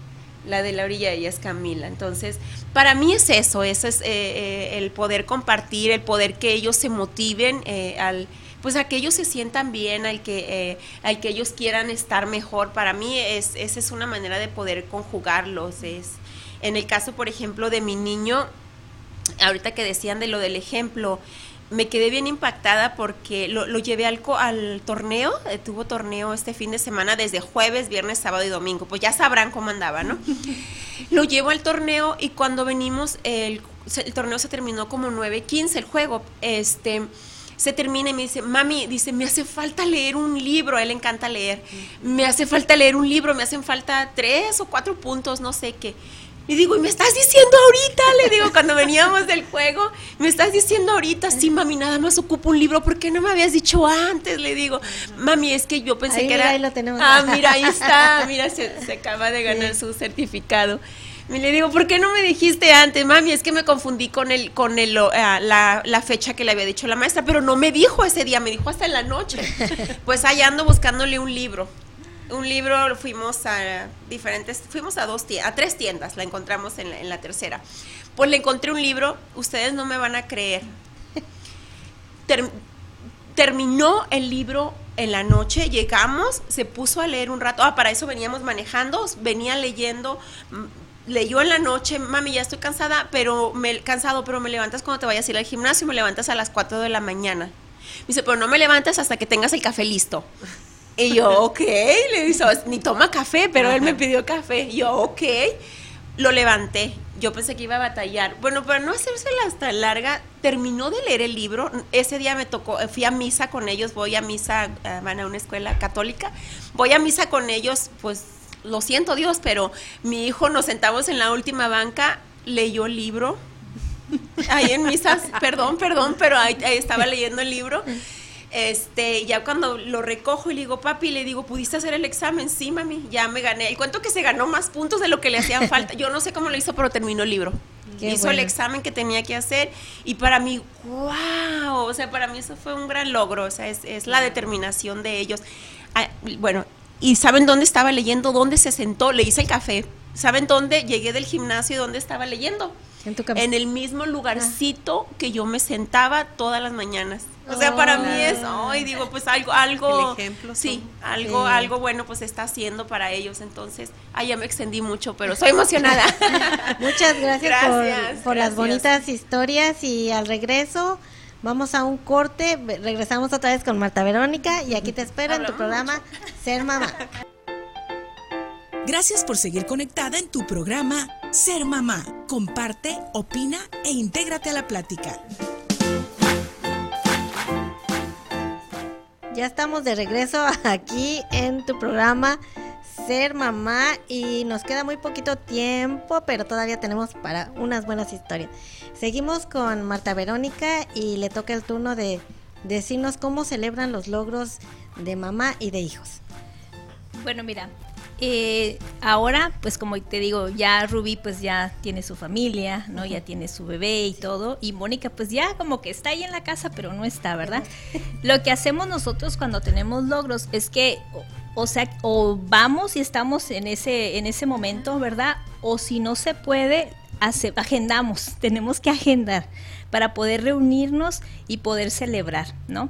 la de la orilla, ella es Camila. Entonces, para mí es eso, eso es eh, eh, el poder compartir, el poder que ellos se motiven eh, al pues a que ellos se sientan bien, al que, al que ellos quieran estar mejor. Para mí es, esa es una manera de poder conjugarlos. Es, en el caso, por ejemplo, de mi niño, ahorita que decían de lo del ejemplo, me quedé bien impactada porque lo, llevé al, al torneo, eh, tuvo torneo este fin de semana desde jueves, viernes, sábado y domingo, pues ya sabrán cómo andaba, ¿no? lo llevo al torneo y cuando venimos, el, el torneo se terminó como 9.15 el juego, este se termina y me dice, mami, dice, me hace falta leer un libro, a él le encanta leer, me hace falta leer un libro, me hacen falta tres o cuatro puntos, no sé qué. Y digo, ¿y me estás diciendo ahorita? Le digo, cuando veníamos del juego, me estás diciendo ahorita, sí, mami, nada más ocupo un libro, ¿por qué no me habías dicho antes? Le digo, mami, es que yo pensé que era... Ahí lo tenemos. Ah, mira, ahí está, mira, se, acaba de ganar su certificado. Y le digo, ¿por qué no me dijiste antes, mami? Es que me confundí con el, con el, ah, la, la, fecha que le había dicho la maestra, pero no me dijo ese día, me dijo hasta en la noche. Pues allá ando buscándole un libro un libro, fuimos a diferentes, fuimos a dos a tres tiendas, la encontramos en la, tercera. Pues le encontré un libro, ustedes no me van a creer. terminó el libro en la noche, llegamos, se puso a leer un rato, ah, para eso veníamos manejando, venía leyendo, mm, leyó en la noche, mami, ya estoy cansada, pero me cansado, pero me levantas cuando te vayas a ir al gimnasio, me levantas a las 4 de la mañana. Me dice, pero no me levantas hasta que tengas el café listo. Y yo, ok, le dice, ni toma café, pero él me pidió café. Y yo, ok, lo levanté. Yo pensé que iba a batallar. Bueno, para no hacerse hasta larga, terminó de leer el libro. Ese día me tocó, fui a misa con ellos, voy a misa, eh, van a una escuela católica, voy a misa con ellos, pues lo siento Dios, pero mi hijo nos sentamos en la última banca, leyó el libro. Ahí en misas, perdón, perdón, pero ahí estaba leyendo el libro. Este, ya cuando lo recojo y le digo, papi, le digo, ¿pudiste hacer el examen? Sí, mami, ya me gané. El cuento que se ganó más puntos de lo que le hacían falta. Yo no sé cómo lo hizo, pero terminó el libro. hizo el examen que tenía que hacer y para mí, wow, o sea, para mí eso fue un gran logro, o sea, es, la determinación de ellos. Ah, bueno, ¿y saben dónde estaba leyendo? ¿Dónde se sentó? Le hice el café. ¿Saben dónde? Llegué del gimnasio y dónde estaba leyendo. En, el mismo lugarcito que yo me sentaba todas las mañanas. O sea, para mí es, hoy digo, pues algo, algo, ejemplo, sí, algo, algo bueno pues está haciendo para ellos. Entonces, ahí ya me extendí mucho, pero soy emocionada. Muchas gracias, por, las bonitas historias y al regreso vamos a un corte, regresamos otra vez con Marta Verónica y aquí te espero en tu programa Ser Mamá. Gracias por seguir conectada en tu programa Ser Mamá. Comparte, opina e intégrate a la plática. ya estamos de regreso aquí en tu programa Ser Mamá y nos queda muy poquito tiempo, pero todavía tenemos para unas buenas historias. Seguimos con Marta Verónica y le toca el turno de decirnos cómo celebran los logros de mamá y de hijos. Bueno, mira, eh, ahora, pues como te digo, ya Ruby pues ya tiene su familia, ¿no? Ya tiene su bebé y todo. Y Mónica pues ya como que está ahí en la casa, pero no está, ¿verdad? Lo que hacemos nosotros cuando tenemos logros es que, o, sea, o vamos y estamos en ese, en ese momento, ¿verdad? O si no se puede, agendamos, tenemos que agendar para poder reunirnos y poder celebrar, ¿no?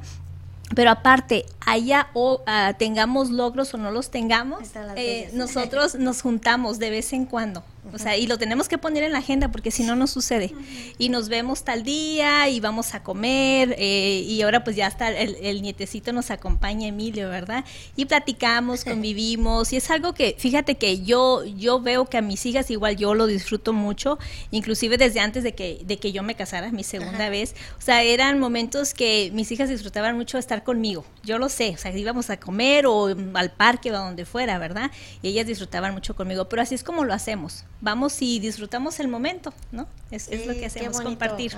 Pero aparte, haya o ah, tengamos logros o no los tengamos, eh, nosotros nos juntamos de vez en cuando. O sea, y lo tenemos que poner en la agenda porque si no, no sucede. Y nos vemos tal día y vamos a comer. Eh, y ahora pues ya está el, nietecito nos acompaña, Emilio, ¿verdad? Y platicamos, convivimos. Y es algo que, fíjate que yo, yo veo que a mis hijas igual yo lo disfruto mucho, inclusive desde antes de que, de que yo me casara, mi segunda vez. O sea, eran momentos que mis hijas disfrutaban mucho estar conmigo. Yo lo sé, o sea, íbamos a comer o al parque o a donde fuera, ¿verdad? Y ellas disfrutaban mucho conmigo. Pero así es como lo hacemos vamos y disfrutamos el momento, ¿no? Es, lo que hacemos, compartir.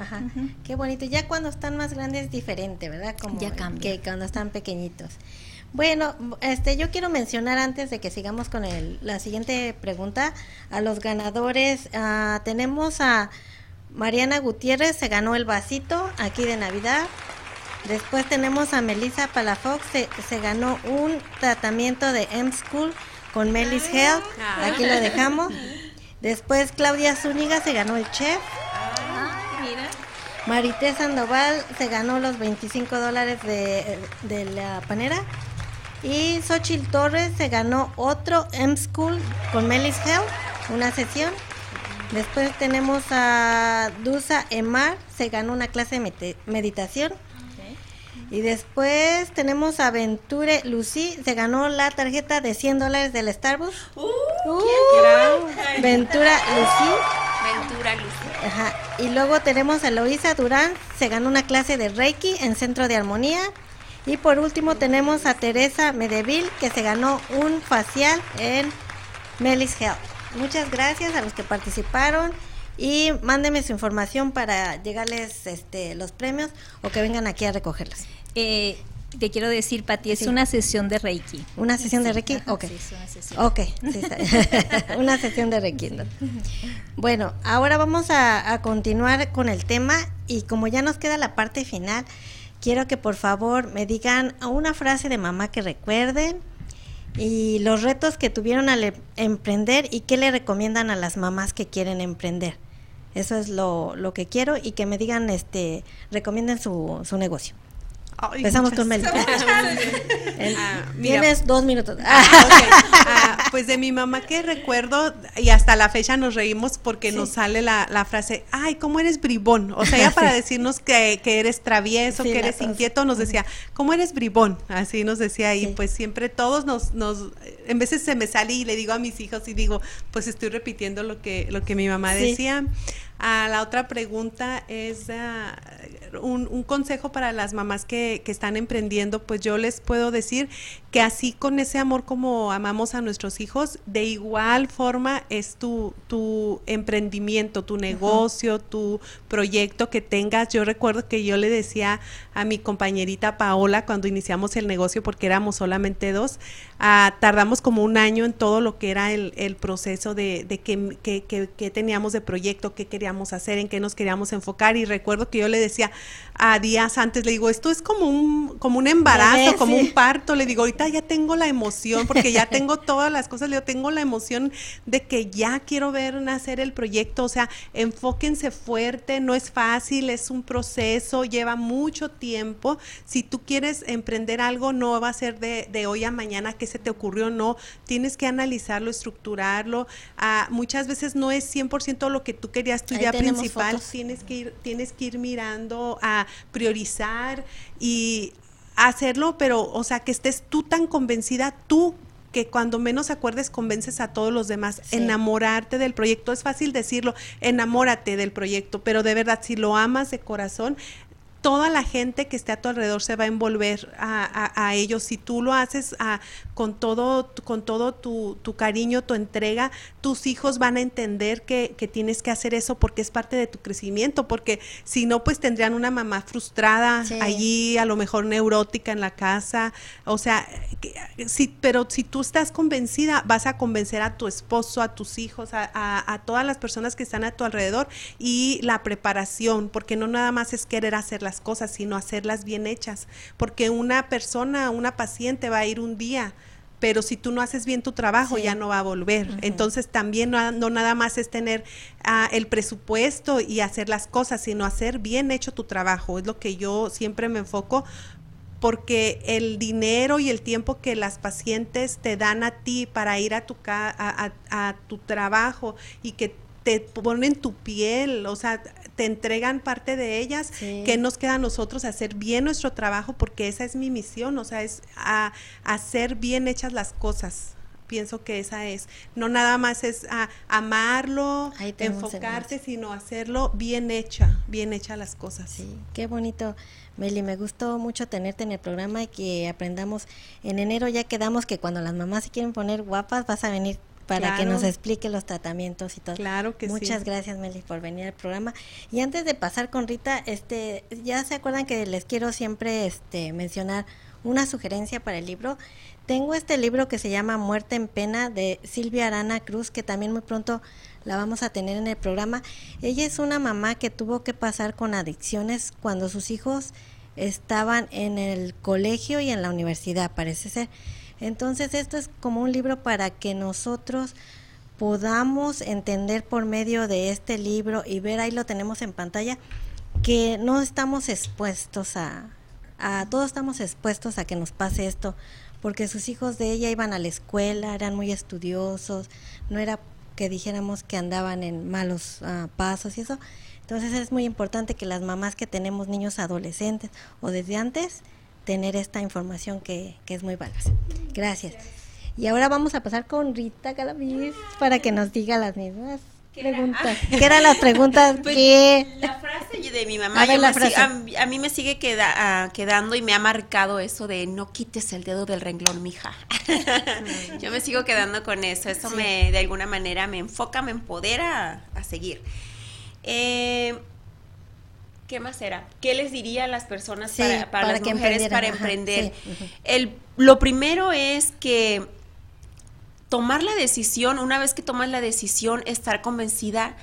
Qué bonito. Ya cuando están más grandes es diferente, ¿verdad? Como ya cambia. Que cuando están pequeñitos. Bueno, este, yo quiero mencionar antes de que sigamos con el, la siguiente pregunta a los ganadores. Ah, tenemos a Mariana Gutiérrez, se ganó el vasito aquí de Navidad. Después tenemos a Melissa Palafox, se, se ganó un tratamiento de M-School con Melis Health. Aquí lo dejamos. Después Claudia Zúñiga se ganó el chef. Ah, mira. Marité Sandoval se ganó los 25 dólares de, la panera. Y Xochitl Torres se ganó otro M-School con Melis Hell, una sesión. Después tenemos a Dusa Emar, se ganó una clase de meditación. Y después tenemos a Venture Lucy, se ganó la tarjeta de 100 dólares del Starbucks. Uh, uh Ventura Lucy. Ventura Lucy. Ajá. Y luego tenemos a Eloisa Durán, se ganó una clase de Reiki en Centro de Armonía. Y por último tenemos a Teresa Medeville, que se ganó un facial en Melis Health. Muchas gracias a los que participaron y mándenme su información para llegarles este, los premios o que vengan aquí a recogerlos. Eh, te quiero decir, Pati, es una sesión de Reiki. ¿Una sesión de Reiki? Ok. Sí, es una sesión. Ok, una sesión de Reiki. Bueno, ahora vamos a, a, continuar con el tema y como ya nos queda la parte final, quiero que por favor me digan una frase de mamá que recuerden y los retos que tuvieron al em-, emprender y qué le recomiendan a las mamás que quieren emprender. Eso es lo, lo que quiero y que me digan, este, recomienden su, su negocio. Empezamos con Mel. Ah, tienes dos minutos. Ah, ah, pues de mi mamá que recuerdo, y hasta la fecha nos reímos porque nos sale la, la, frase, ay, ¿cómo eres bribón? O sea, ella para decirnos que, que eres travieso, que eres inquieto, nos decía, ¿cómo eres bribón? Así nos decía, y pues siempre todos nos, nos, en veces se me sale y le digo a mis hijos y digo, pues estoy repitiendo lo que, lo que mi mamá decía. A la otra pregunta es un, un, consejo para las mamás que, que, están emprendiendo, pues yo les puedo decir que así con ese amor como amamos a nuestros hijos, de igual forma es tu, tu emprendimiento, tu negocio, tu proyecto que tengas. Yo recuerdo que yo le decía a mi compañerita Paola cuando iniciamos el negocio, porque éramos solamente dos, tardamos como un año en todo lo que era el, el proceso de, de qué teníamos de proyecto, qué queríamos hacer, en qué nos queríamos enfocar. Y recuerdo que yo le decía a días antes, le digo, esto es como un, como un embarazo, como un parto. Le digo, ahorita ya tengo la emoción, porque ya tengo todas las cosas, yo tengo la emoción de que ya quiero ver nacer el proyecto, o sea, enfóquense fuerte, no es fácil, es un proceso, lleva mucho tiempo. Si tú quieres emprender algo, no va a ser de, hoy a mañana que se te ocurrió, no, tienes que analizarlo, estructurarlo. Ah, muchas veces no es 100% lo que tú querías, tu idea principal, tienes que ir, tienes que ir mirando a priorizar y hacerlo, pero, o sea, que estés tú tan convencida, tú que cuando menos acuerdes convences a todos los demás. Enamorarte del proyecto, es fácil decirlo, enamórate del proyecto, pero de verdad, si lo amas de corazón, toda la gente que esté a tu alrededor se va a envolver a, ellos. Si tú lo haces con todo, con todo tu, cariño, tu entrega, tus hijos van a entender que, tienes que hacer eso porque es parte de tu crecimiento, porque si no, pues tendrían una mamá frustrada allí, a lo mejor neurótica en la casa. O sea, si, pero si tú estás convencida, vas a convencer a tu esposo, a tus hijos, a, a todas las personas que están a tu alrededor y la preparación, porque no nada más es querer hacer las cosas, sino hacerlas bien hechas. Porque una persona, una paciente va a ir un día, pero si tú no haces bien tu trabajo ya no va a volver. Entonces también no, nada más es tener ah, el presupuesto y hacer las cosas, sino hacer bien hecho tu trabajo. Es lo que yo siempre me enfoco porque el dinero y el tiempo que las pacientes te dan a ti para ir a tu, a, a tu trabajo y que te ponen tu piel, o sea, te entregan parte de ellas, que nos queda a nosotros hacer bien nuestro trabajo, porque esa es mi misión, o sea, es a, hacer bien hechas las cosas. Pienso que esa es, no nada más es a amarlo, enfocarse, sino hacerlo bien hecha, bien hecha las cosas. Sí, qué bonito. Meli, me gustó mucho tenerte en el programa y que aprendamos. En enero ya quedamos que cuando las mamás se quieren poner guapas, vas a venir para que nos explique los tratamientos y todo. Claro que Muchas gracias, Meli, por venir al programa. Y antes de pasar con Rita, este, ya se acuerdan que les quiero siempre este mencionar una sugerencia para el libro. Tengo este libro que se llama Muerte en Pena de Silvia Arana Cruz, que también muy pronto la vamos a tener en el programa. Ella es una mamá que tuvo que pasar con adicciones cuando sus hijos estaban en el colegio y en la universidad, parece ser. Entonces esto es como un libro para que nosotros podamos entender por medio de este libro y ver, ahí lo tenemos en pantalla, que no estamos expuestos a, a todos estamos expuestos a que nos pase esto, porque sus hijos de ella iban a la escuela, eran muy estudiosos, no era que dijéramos que andaban en malos ah, pasos y eso. Entonces es muy importante que las mamás que tenemos niños adolescentes o desde antes, tener esta información que, que es muy valiosa. Gracias. Y ahora vamos a pasar con Rita Galaviz para que nos diga las mismas preguntas. ¿Qué eran las preguntas? Pues, la frase de mi mamá, a, mí me sigue queda, ah, quedando y me ha marcado eso de no quites el dedo del renglón, mija. yo me sigo quedando con eso. Eso me, de alguna manera, me enfoca, me empodera a, seguir. Eh, ¿Qué más era? ¿Qué les diría a las personas para, las mujeres para emprender? El, lo primero es que tomar la decisión, una vez que tomas la decisión, estar convencida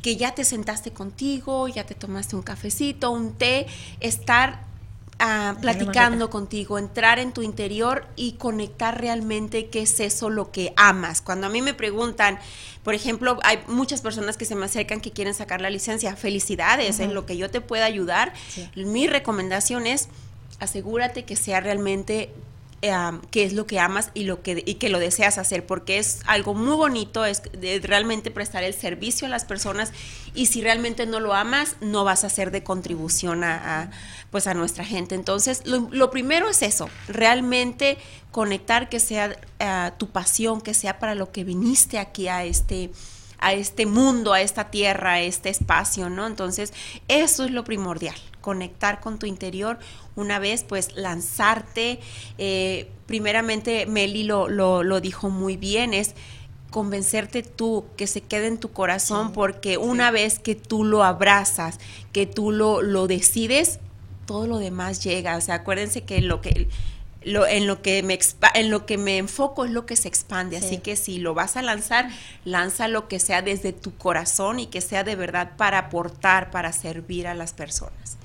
que ya te sentaste contigo, ya te tomaste un cafecito, un té, estar ah, platicando contigo, entrar en tu interior y conectar realmente qué es eso lo que amas. Cuando a mí me preguntan, por ejemplo, hay muchas personas que se me acercan que quieren sacar la licencia. Felicidades, en lo que yo te pueda ayudar. Mi recomendación es asegúrate que sea realmente qué es lo que amas y lo que y que lo deseas hacer porque es algo muy bonito es realmente prestar el servicio a las personas y si realmente no lo amas no vas a ser de contribución a, pues a nuestra gente entonces lo, primero es eso realmente conectar que sea eh, tu pasión que sea para lo que viniste aquí a este a este mundo, a esta tierra, a este espacio, ¿no? Entonces, eso es lo primordial, conectar con tu interior, una vez pues lanzarte, eh, primeramente Meli lo, lo, dijo muy bien, es convencerte tú, que se quede en tu corazón, porque una vez que tú lo abrazas, que tú lo, lo decides, todo lo demás llega. O sea, acuérdense que lo que lo, en, lo que me en lo que me enfoco es lo que se expande. Así que si lo vas a lanzar, lanza lo que sea desde tu corazón y que sea de verdad para aportar, para servir a las personas.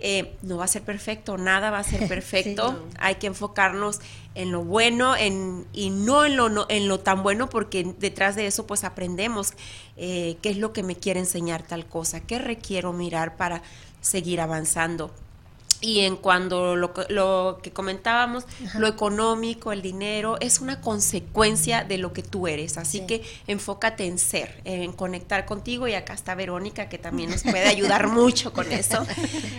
Eh, no va a ser perfecto, nada va a ser perfecto. Hay que enfocarnos en lo bueno en, y no en lo, en lo tan bueno porque detrás de eso pues aprendemos eh, qué es lo que me quiere enseñar tal cosa, qué requiero mirar para seguir avanzando. Y en cuando lo, lo que comentábamos, lo económico, el dinero, es una consecuencia de lo que tú eres. Así que enfócate en ser, en conectar contigo. Y acá está Verónica, que también nos puede ayudar mucho con eso.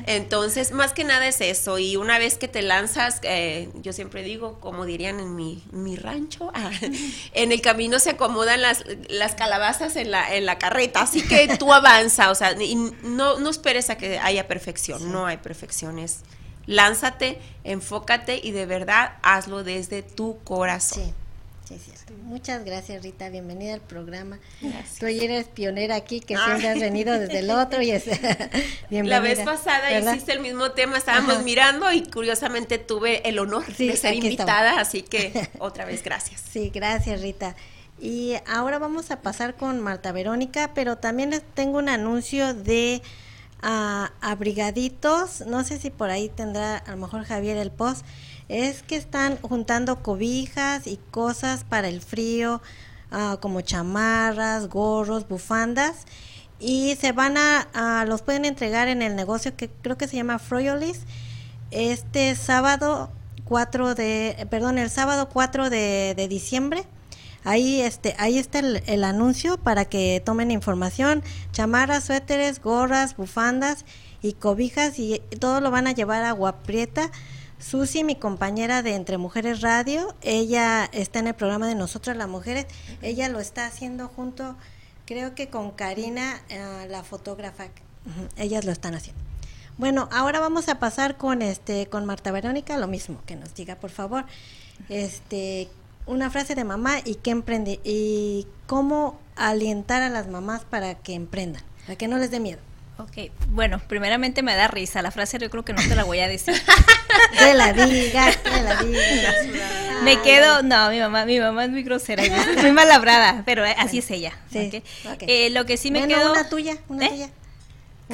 Entonces, más que nada es eso. Y una vez que te lanzas, eh, yo siempre digo, como dirían en mi, mi rancho, ah, en el camino se acomodan las, las calabazas en la, en la carreta. Así que tú avanza, o sea, y no, no esperes a que haya perfección. No hay perfecciones lánzate, enfócate y de verdad hazlo desde tu corazón. Sí. Sí, cierto. Muchas gracias, Rita. Bienvenida al programa. Tú eres pionera aquí, que siempre has venido desde el otro y es La vez pasada hiciste el mismo tema, estábamos mirando y curiosamente tuve el honor de ser invitada, así que otra vez gracias. Sí, gracias, Rita. Y ahora vamos a pasar con Marta Verónica, pero también les tengo un anuncio de a abrigaditos, no sé si por ahí tendrá a lo mejor Javier el post, es que están juntando cobijas y cosas para el frío, ah, como chamarras, gorros, bufandas, y se van a, los pueden entregar en el negocio que creo que se llama Froyolis, este sábado 4 de, perdón, el sábado 4 de, de diciembre Ahí, este, ahí está el, anuncio para que tomen información. Chamarras, suéteres, gorras, bufandas y cobijas y todo lo van a llevar a Guaprieta. Susi, mi compañera de Entre Mujeres Radio, ella está en el programa de Nosotras las Mujeres. Ella lo está haciendo junto, creo que con Karina, eh, la fotógrafa. ellas lo están haciendo. Bueno, ahora vamos a pasar con este con Marta Verónica, lo mismo, que nos diga, por favor, este una frase de mamá y qué emprende y cómo alientar a las mamás para que emprendan, para que no les dé miedo. Ok, bueno, primeramente me da risa. La frase yo creo que no te la voy a decir. de la diga, de la diga. Me quedo, no, mi mamá, mi mamá es muy grosera, es muy malabrada, pero así es ella. Sí. Eh, lo que sí me quedo. Una tuya, una ¿Eh? tuya.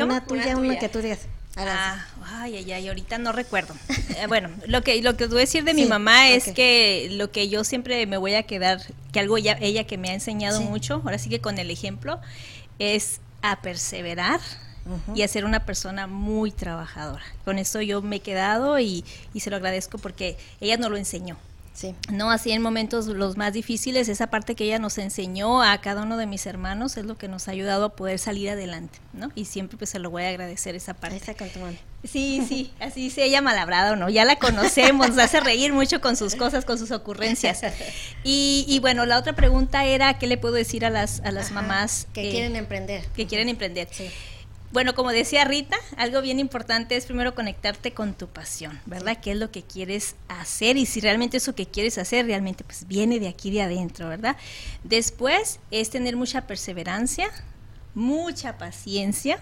Una tuya, una, que tú digas. Ah, ay, ay, ay, ahorita no recuerdo. Eh, bueno, lo que lo que voy a decir de mi mamá es que lo que yo siempre me voy a quedar, que algo ella, ella que me ha enseñado mucho, ahora sí que con el ejemplo, es a perseverar y a ser una persona muy trabajadora. Con eso yo me he quedado y, y se lo agradezco porque ella nos lo enseñó. No, así en momentos los más difíciles, esa parte que ella nos enseñó a cada uno de mis hermanos es lo que nos ha ayudado a poder salir adelante, ¿no? Y siempre pues se lo voy a agradecer esa parte. Sí, sí, así dice ella malabrado, ¿no? Ya la conocemos, nos hace reír mucho con sus cosas, con sus ocurrencias. Y, bueno, la otra pregunta era, ¿qué le puedo decir a las, a las mamás? Que quieren emprender. Que quieren emprender. Sí. Bueno, como decía Rita, algo bien importante es primero conectarte con tu pasión, ¿verdad? ¿Qué es lo que quieres hacer? Y si realmente eso que quieres hacer realmente pues viene de aquí de adentro, ¿verdad? Después es tener mucha perseverancia, mucha paciencia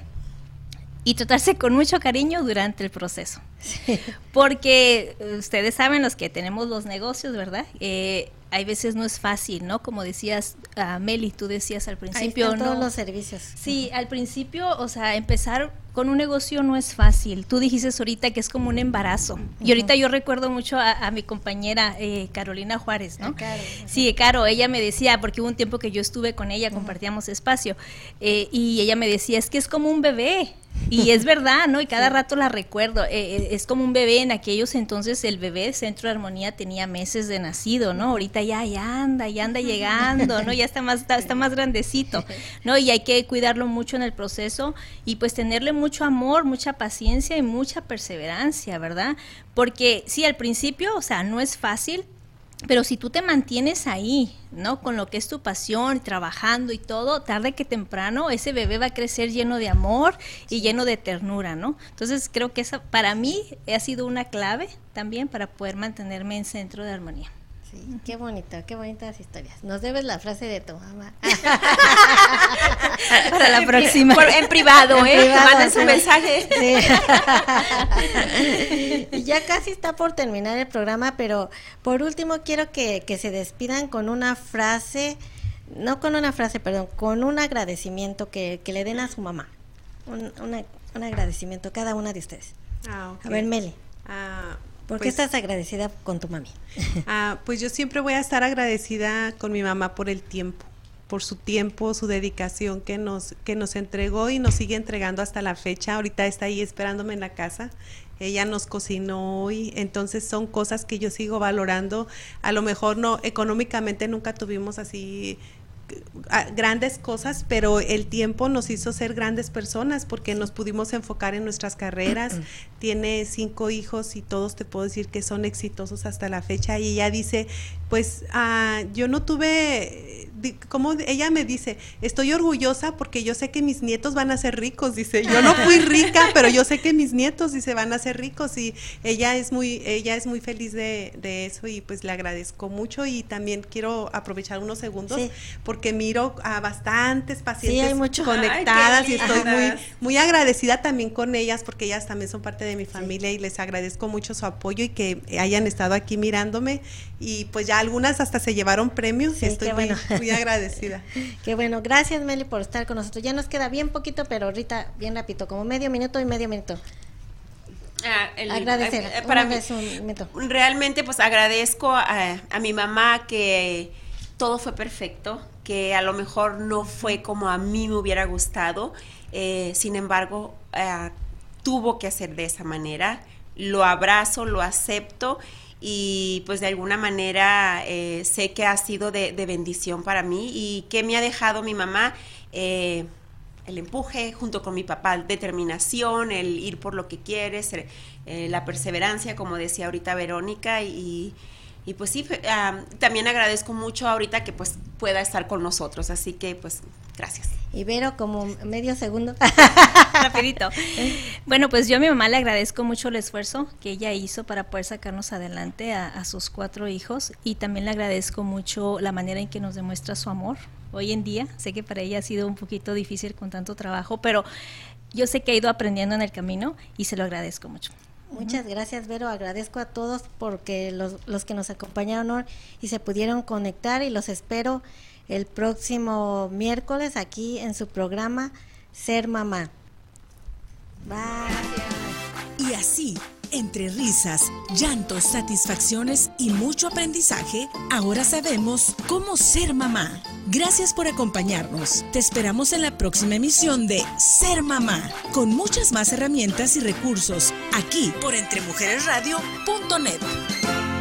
y tratarse con mucho cariño durante el proceso. Porque ustedes saben, los que tenemos los negocios, ¿verdad? Eh, hay veces no es fácil, ¿no? Como decías, uh, Meli, tú decías al principio, Ahí todos los servicios. Sí, al principio, o sea, empezar con un negocio no es fácil. Tú dijiste ahorita que es como un embarazo. Y ahorita yo recuerdo mucho a, mi compañera eh, Carolina Juárez, ¿no? Ah, sí, Caro, ella me decía, porque hubo un tiempo que yo estuve con ella, compartíamos espacio, eh, y ella me decía, es que es como un bebé. Y es verdad, ¿no? Y cada rato la recuerdo. Eh, es como un bebé. En aquellos entonces el bebé Centro de Armonía tenía meses de nacido, ¿no? Ahorita ya, ya anda, ya anda llegando, ¿no? Ya está más, está, está más grandecito, ¿no? Y hay que cuidarlo mucho en el proceso y pues tenerle mucho amor, mucha paciencia y mucha perseverancia, ¿verdad? Porque sí, al principio, o sea, no es fácil, pero si tú te mantienes ahí, ¿no? Con lo que es tu pasión, trabajando y todo, tarde que temprano ese bebé va a crecer lleno de amor y lleno de ternura, ¿no? Entonces creo que esa para mí ha sido una clave también para poder mantenerme en centro de armonía qué bonito, qué bonitas historias. Nos debes la frase de tu mamá. Para la próxima. en privado, ¿eh? Privado, su mensaje. y ya casi está por terminar el programa, pero por último quiero que, se despidan con una frase, no con una frase, perdón, con un agradecimiento que, le den a su mamá. Un, un agradecimiento cada una de ustedes. Ah, A ver, Meli. Ah, ¿Por qué pues estás agradecida con tu mami? Ah, pues yo siempre voy a estar agradecida con mi mamá por el tiempo, por su tiempo, su dedicación que nos, que nos entregó y nos sigue entregando hasta la fecha. Ahorita está ahí esperándome en la casa. ella nos cocinó y entonces son cosas que yo sigo valorando. A lo mejor no, económicamente nunca tuvimos así grandes cosas, pero el tiempo nos hizo ser grandes personas porque nos pudimos enfocar en nuestras carreras. Tiene cinco hijos y todos te puedo decir que son exitosos hasta la fecha. Y ella dice, pues ah, yo no tuve como ella me dice, estoy orgullosa porque yo sé que mis nietos van a ser ricos, dice, yo no fui rica, pero yo sé que mis nietos, dice, van a ser ricos y ella es muy, ella es muy feliz de, eso y pues le agradezco mucho y también quiero aprovechar unos segundos porque miro a bastantes pacientes conectadas y estoy muy, muy agradecida también con ellas porque ellas también son parte de mi familia y les agradezco mucho su apoyo y que hayan estado aquí mirándome y pues ya algunas hasta se llevaron premios y estoy muy, muy agradecida. Qué bueno, gracias Meli por estar con nosotros. Ya nos queda bien poquito, pero ahorita bien rápido, como medio minuto y medio minuto. Ah, Agradecer. Eh, para mí, realmente pues agradezco a, mi mamá que todo fue perfecto, que a lo mejor no fue como a mí me hubiera gustado, eh, sin embargo eh, tuvo que hacer de esa manera. Lo abrazo, lo acepto y pues de alguna manera eh, sé que ha sido de, bendición para mí y que me ha dejado mi mamá eh, el empuje junto con mi papá, determinación, el ir por lo que quieres, eh, la perseverancia, como decía ahorita Verónica, y pues sí, también agradezco mucho ahorita que pues pueda estar con nosotros, así que pues gracias. Ibero, como medio segundo. Rapidito. Bueno, pues yo a mi mamá le agradezco mucho el esfuerzo que ella hizo para poder sacarnos adelante a, sus cuatro hijos y también le agradezco mucho la manera en que nos demuestra su amor hoy en día. Sé que para ella ha sido un poquito difícil con tanto trabajo, pero yo sé que ha ido aprendiendo en el camino y se lo agradezco mucho. Muchas gracias, Vero. Agradezco a todos porque los, los que nos acompañaron y se pudieron conectar y los espero el próximo miércoles aquí en su programa Ser Mamá. Bye. Y así, entre risas, llantos, satisfacciones y mucho aprendizaje, ahora sabemos cómo ser mamá. Gracias por acompañarnos. Te esperamos en la próxima emisión de Ser Mamá, con muchas más herramientas y recursos, aquí por entremujeresradio.net.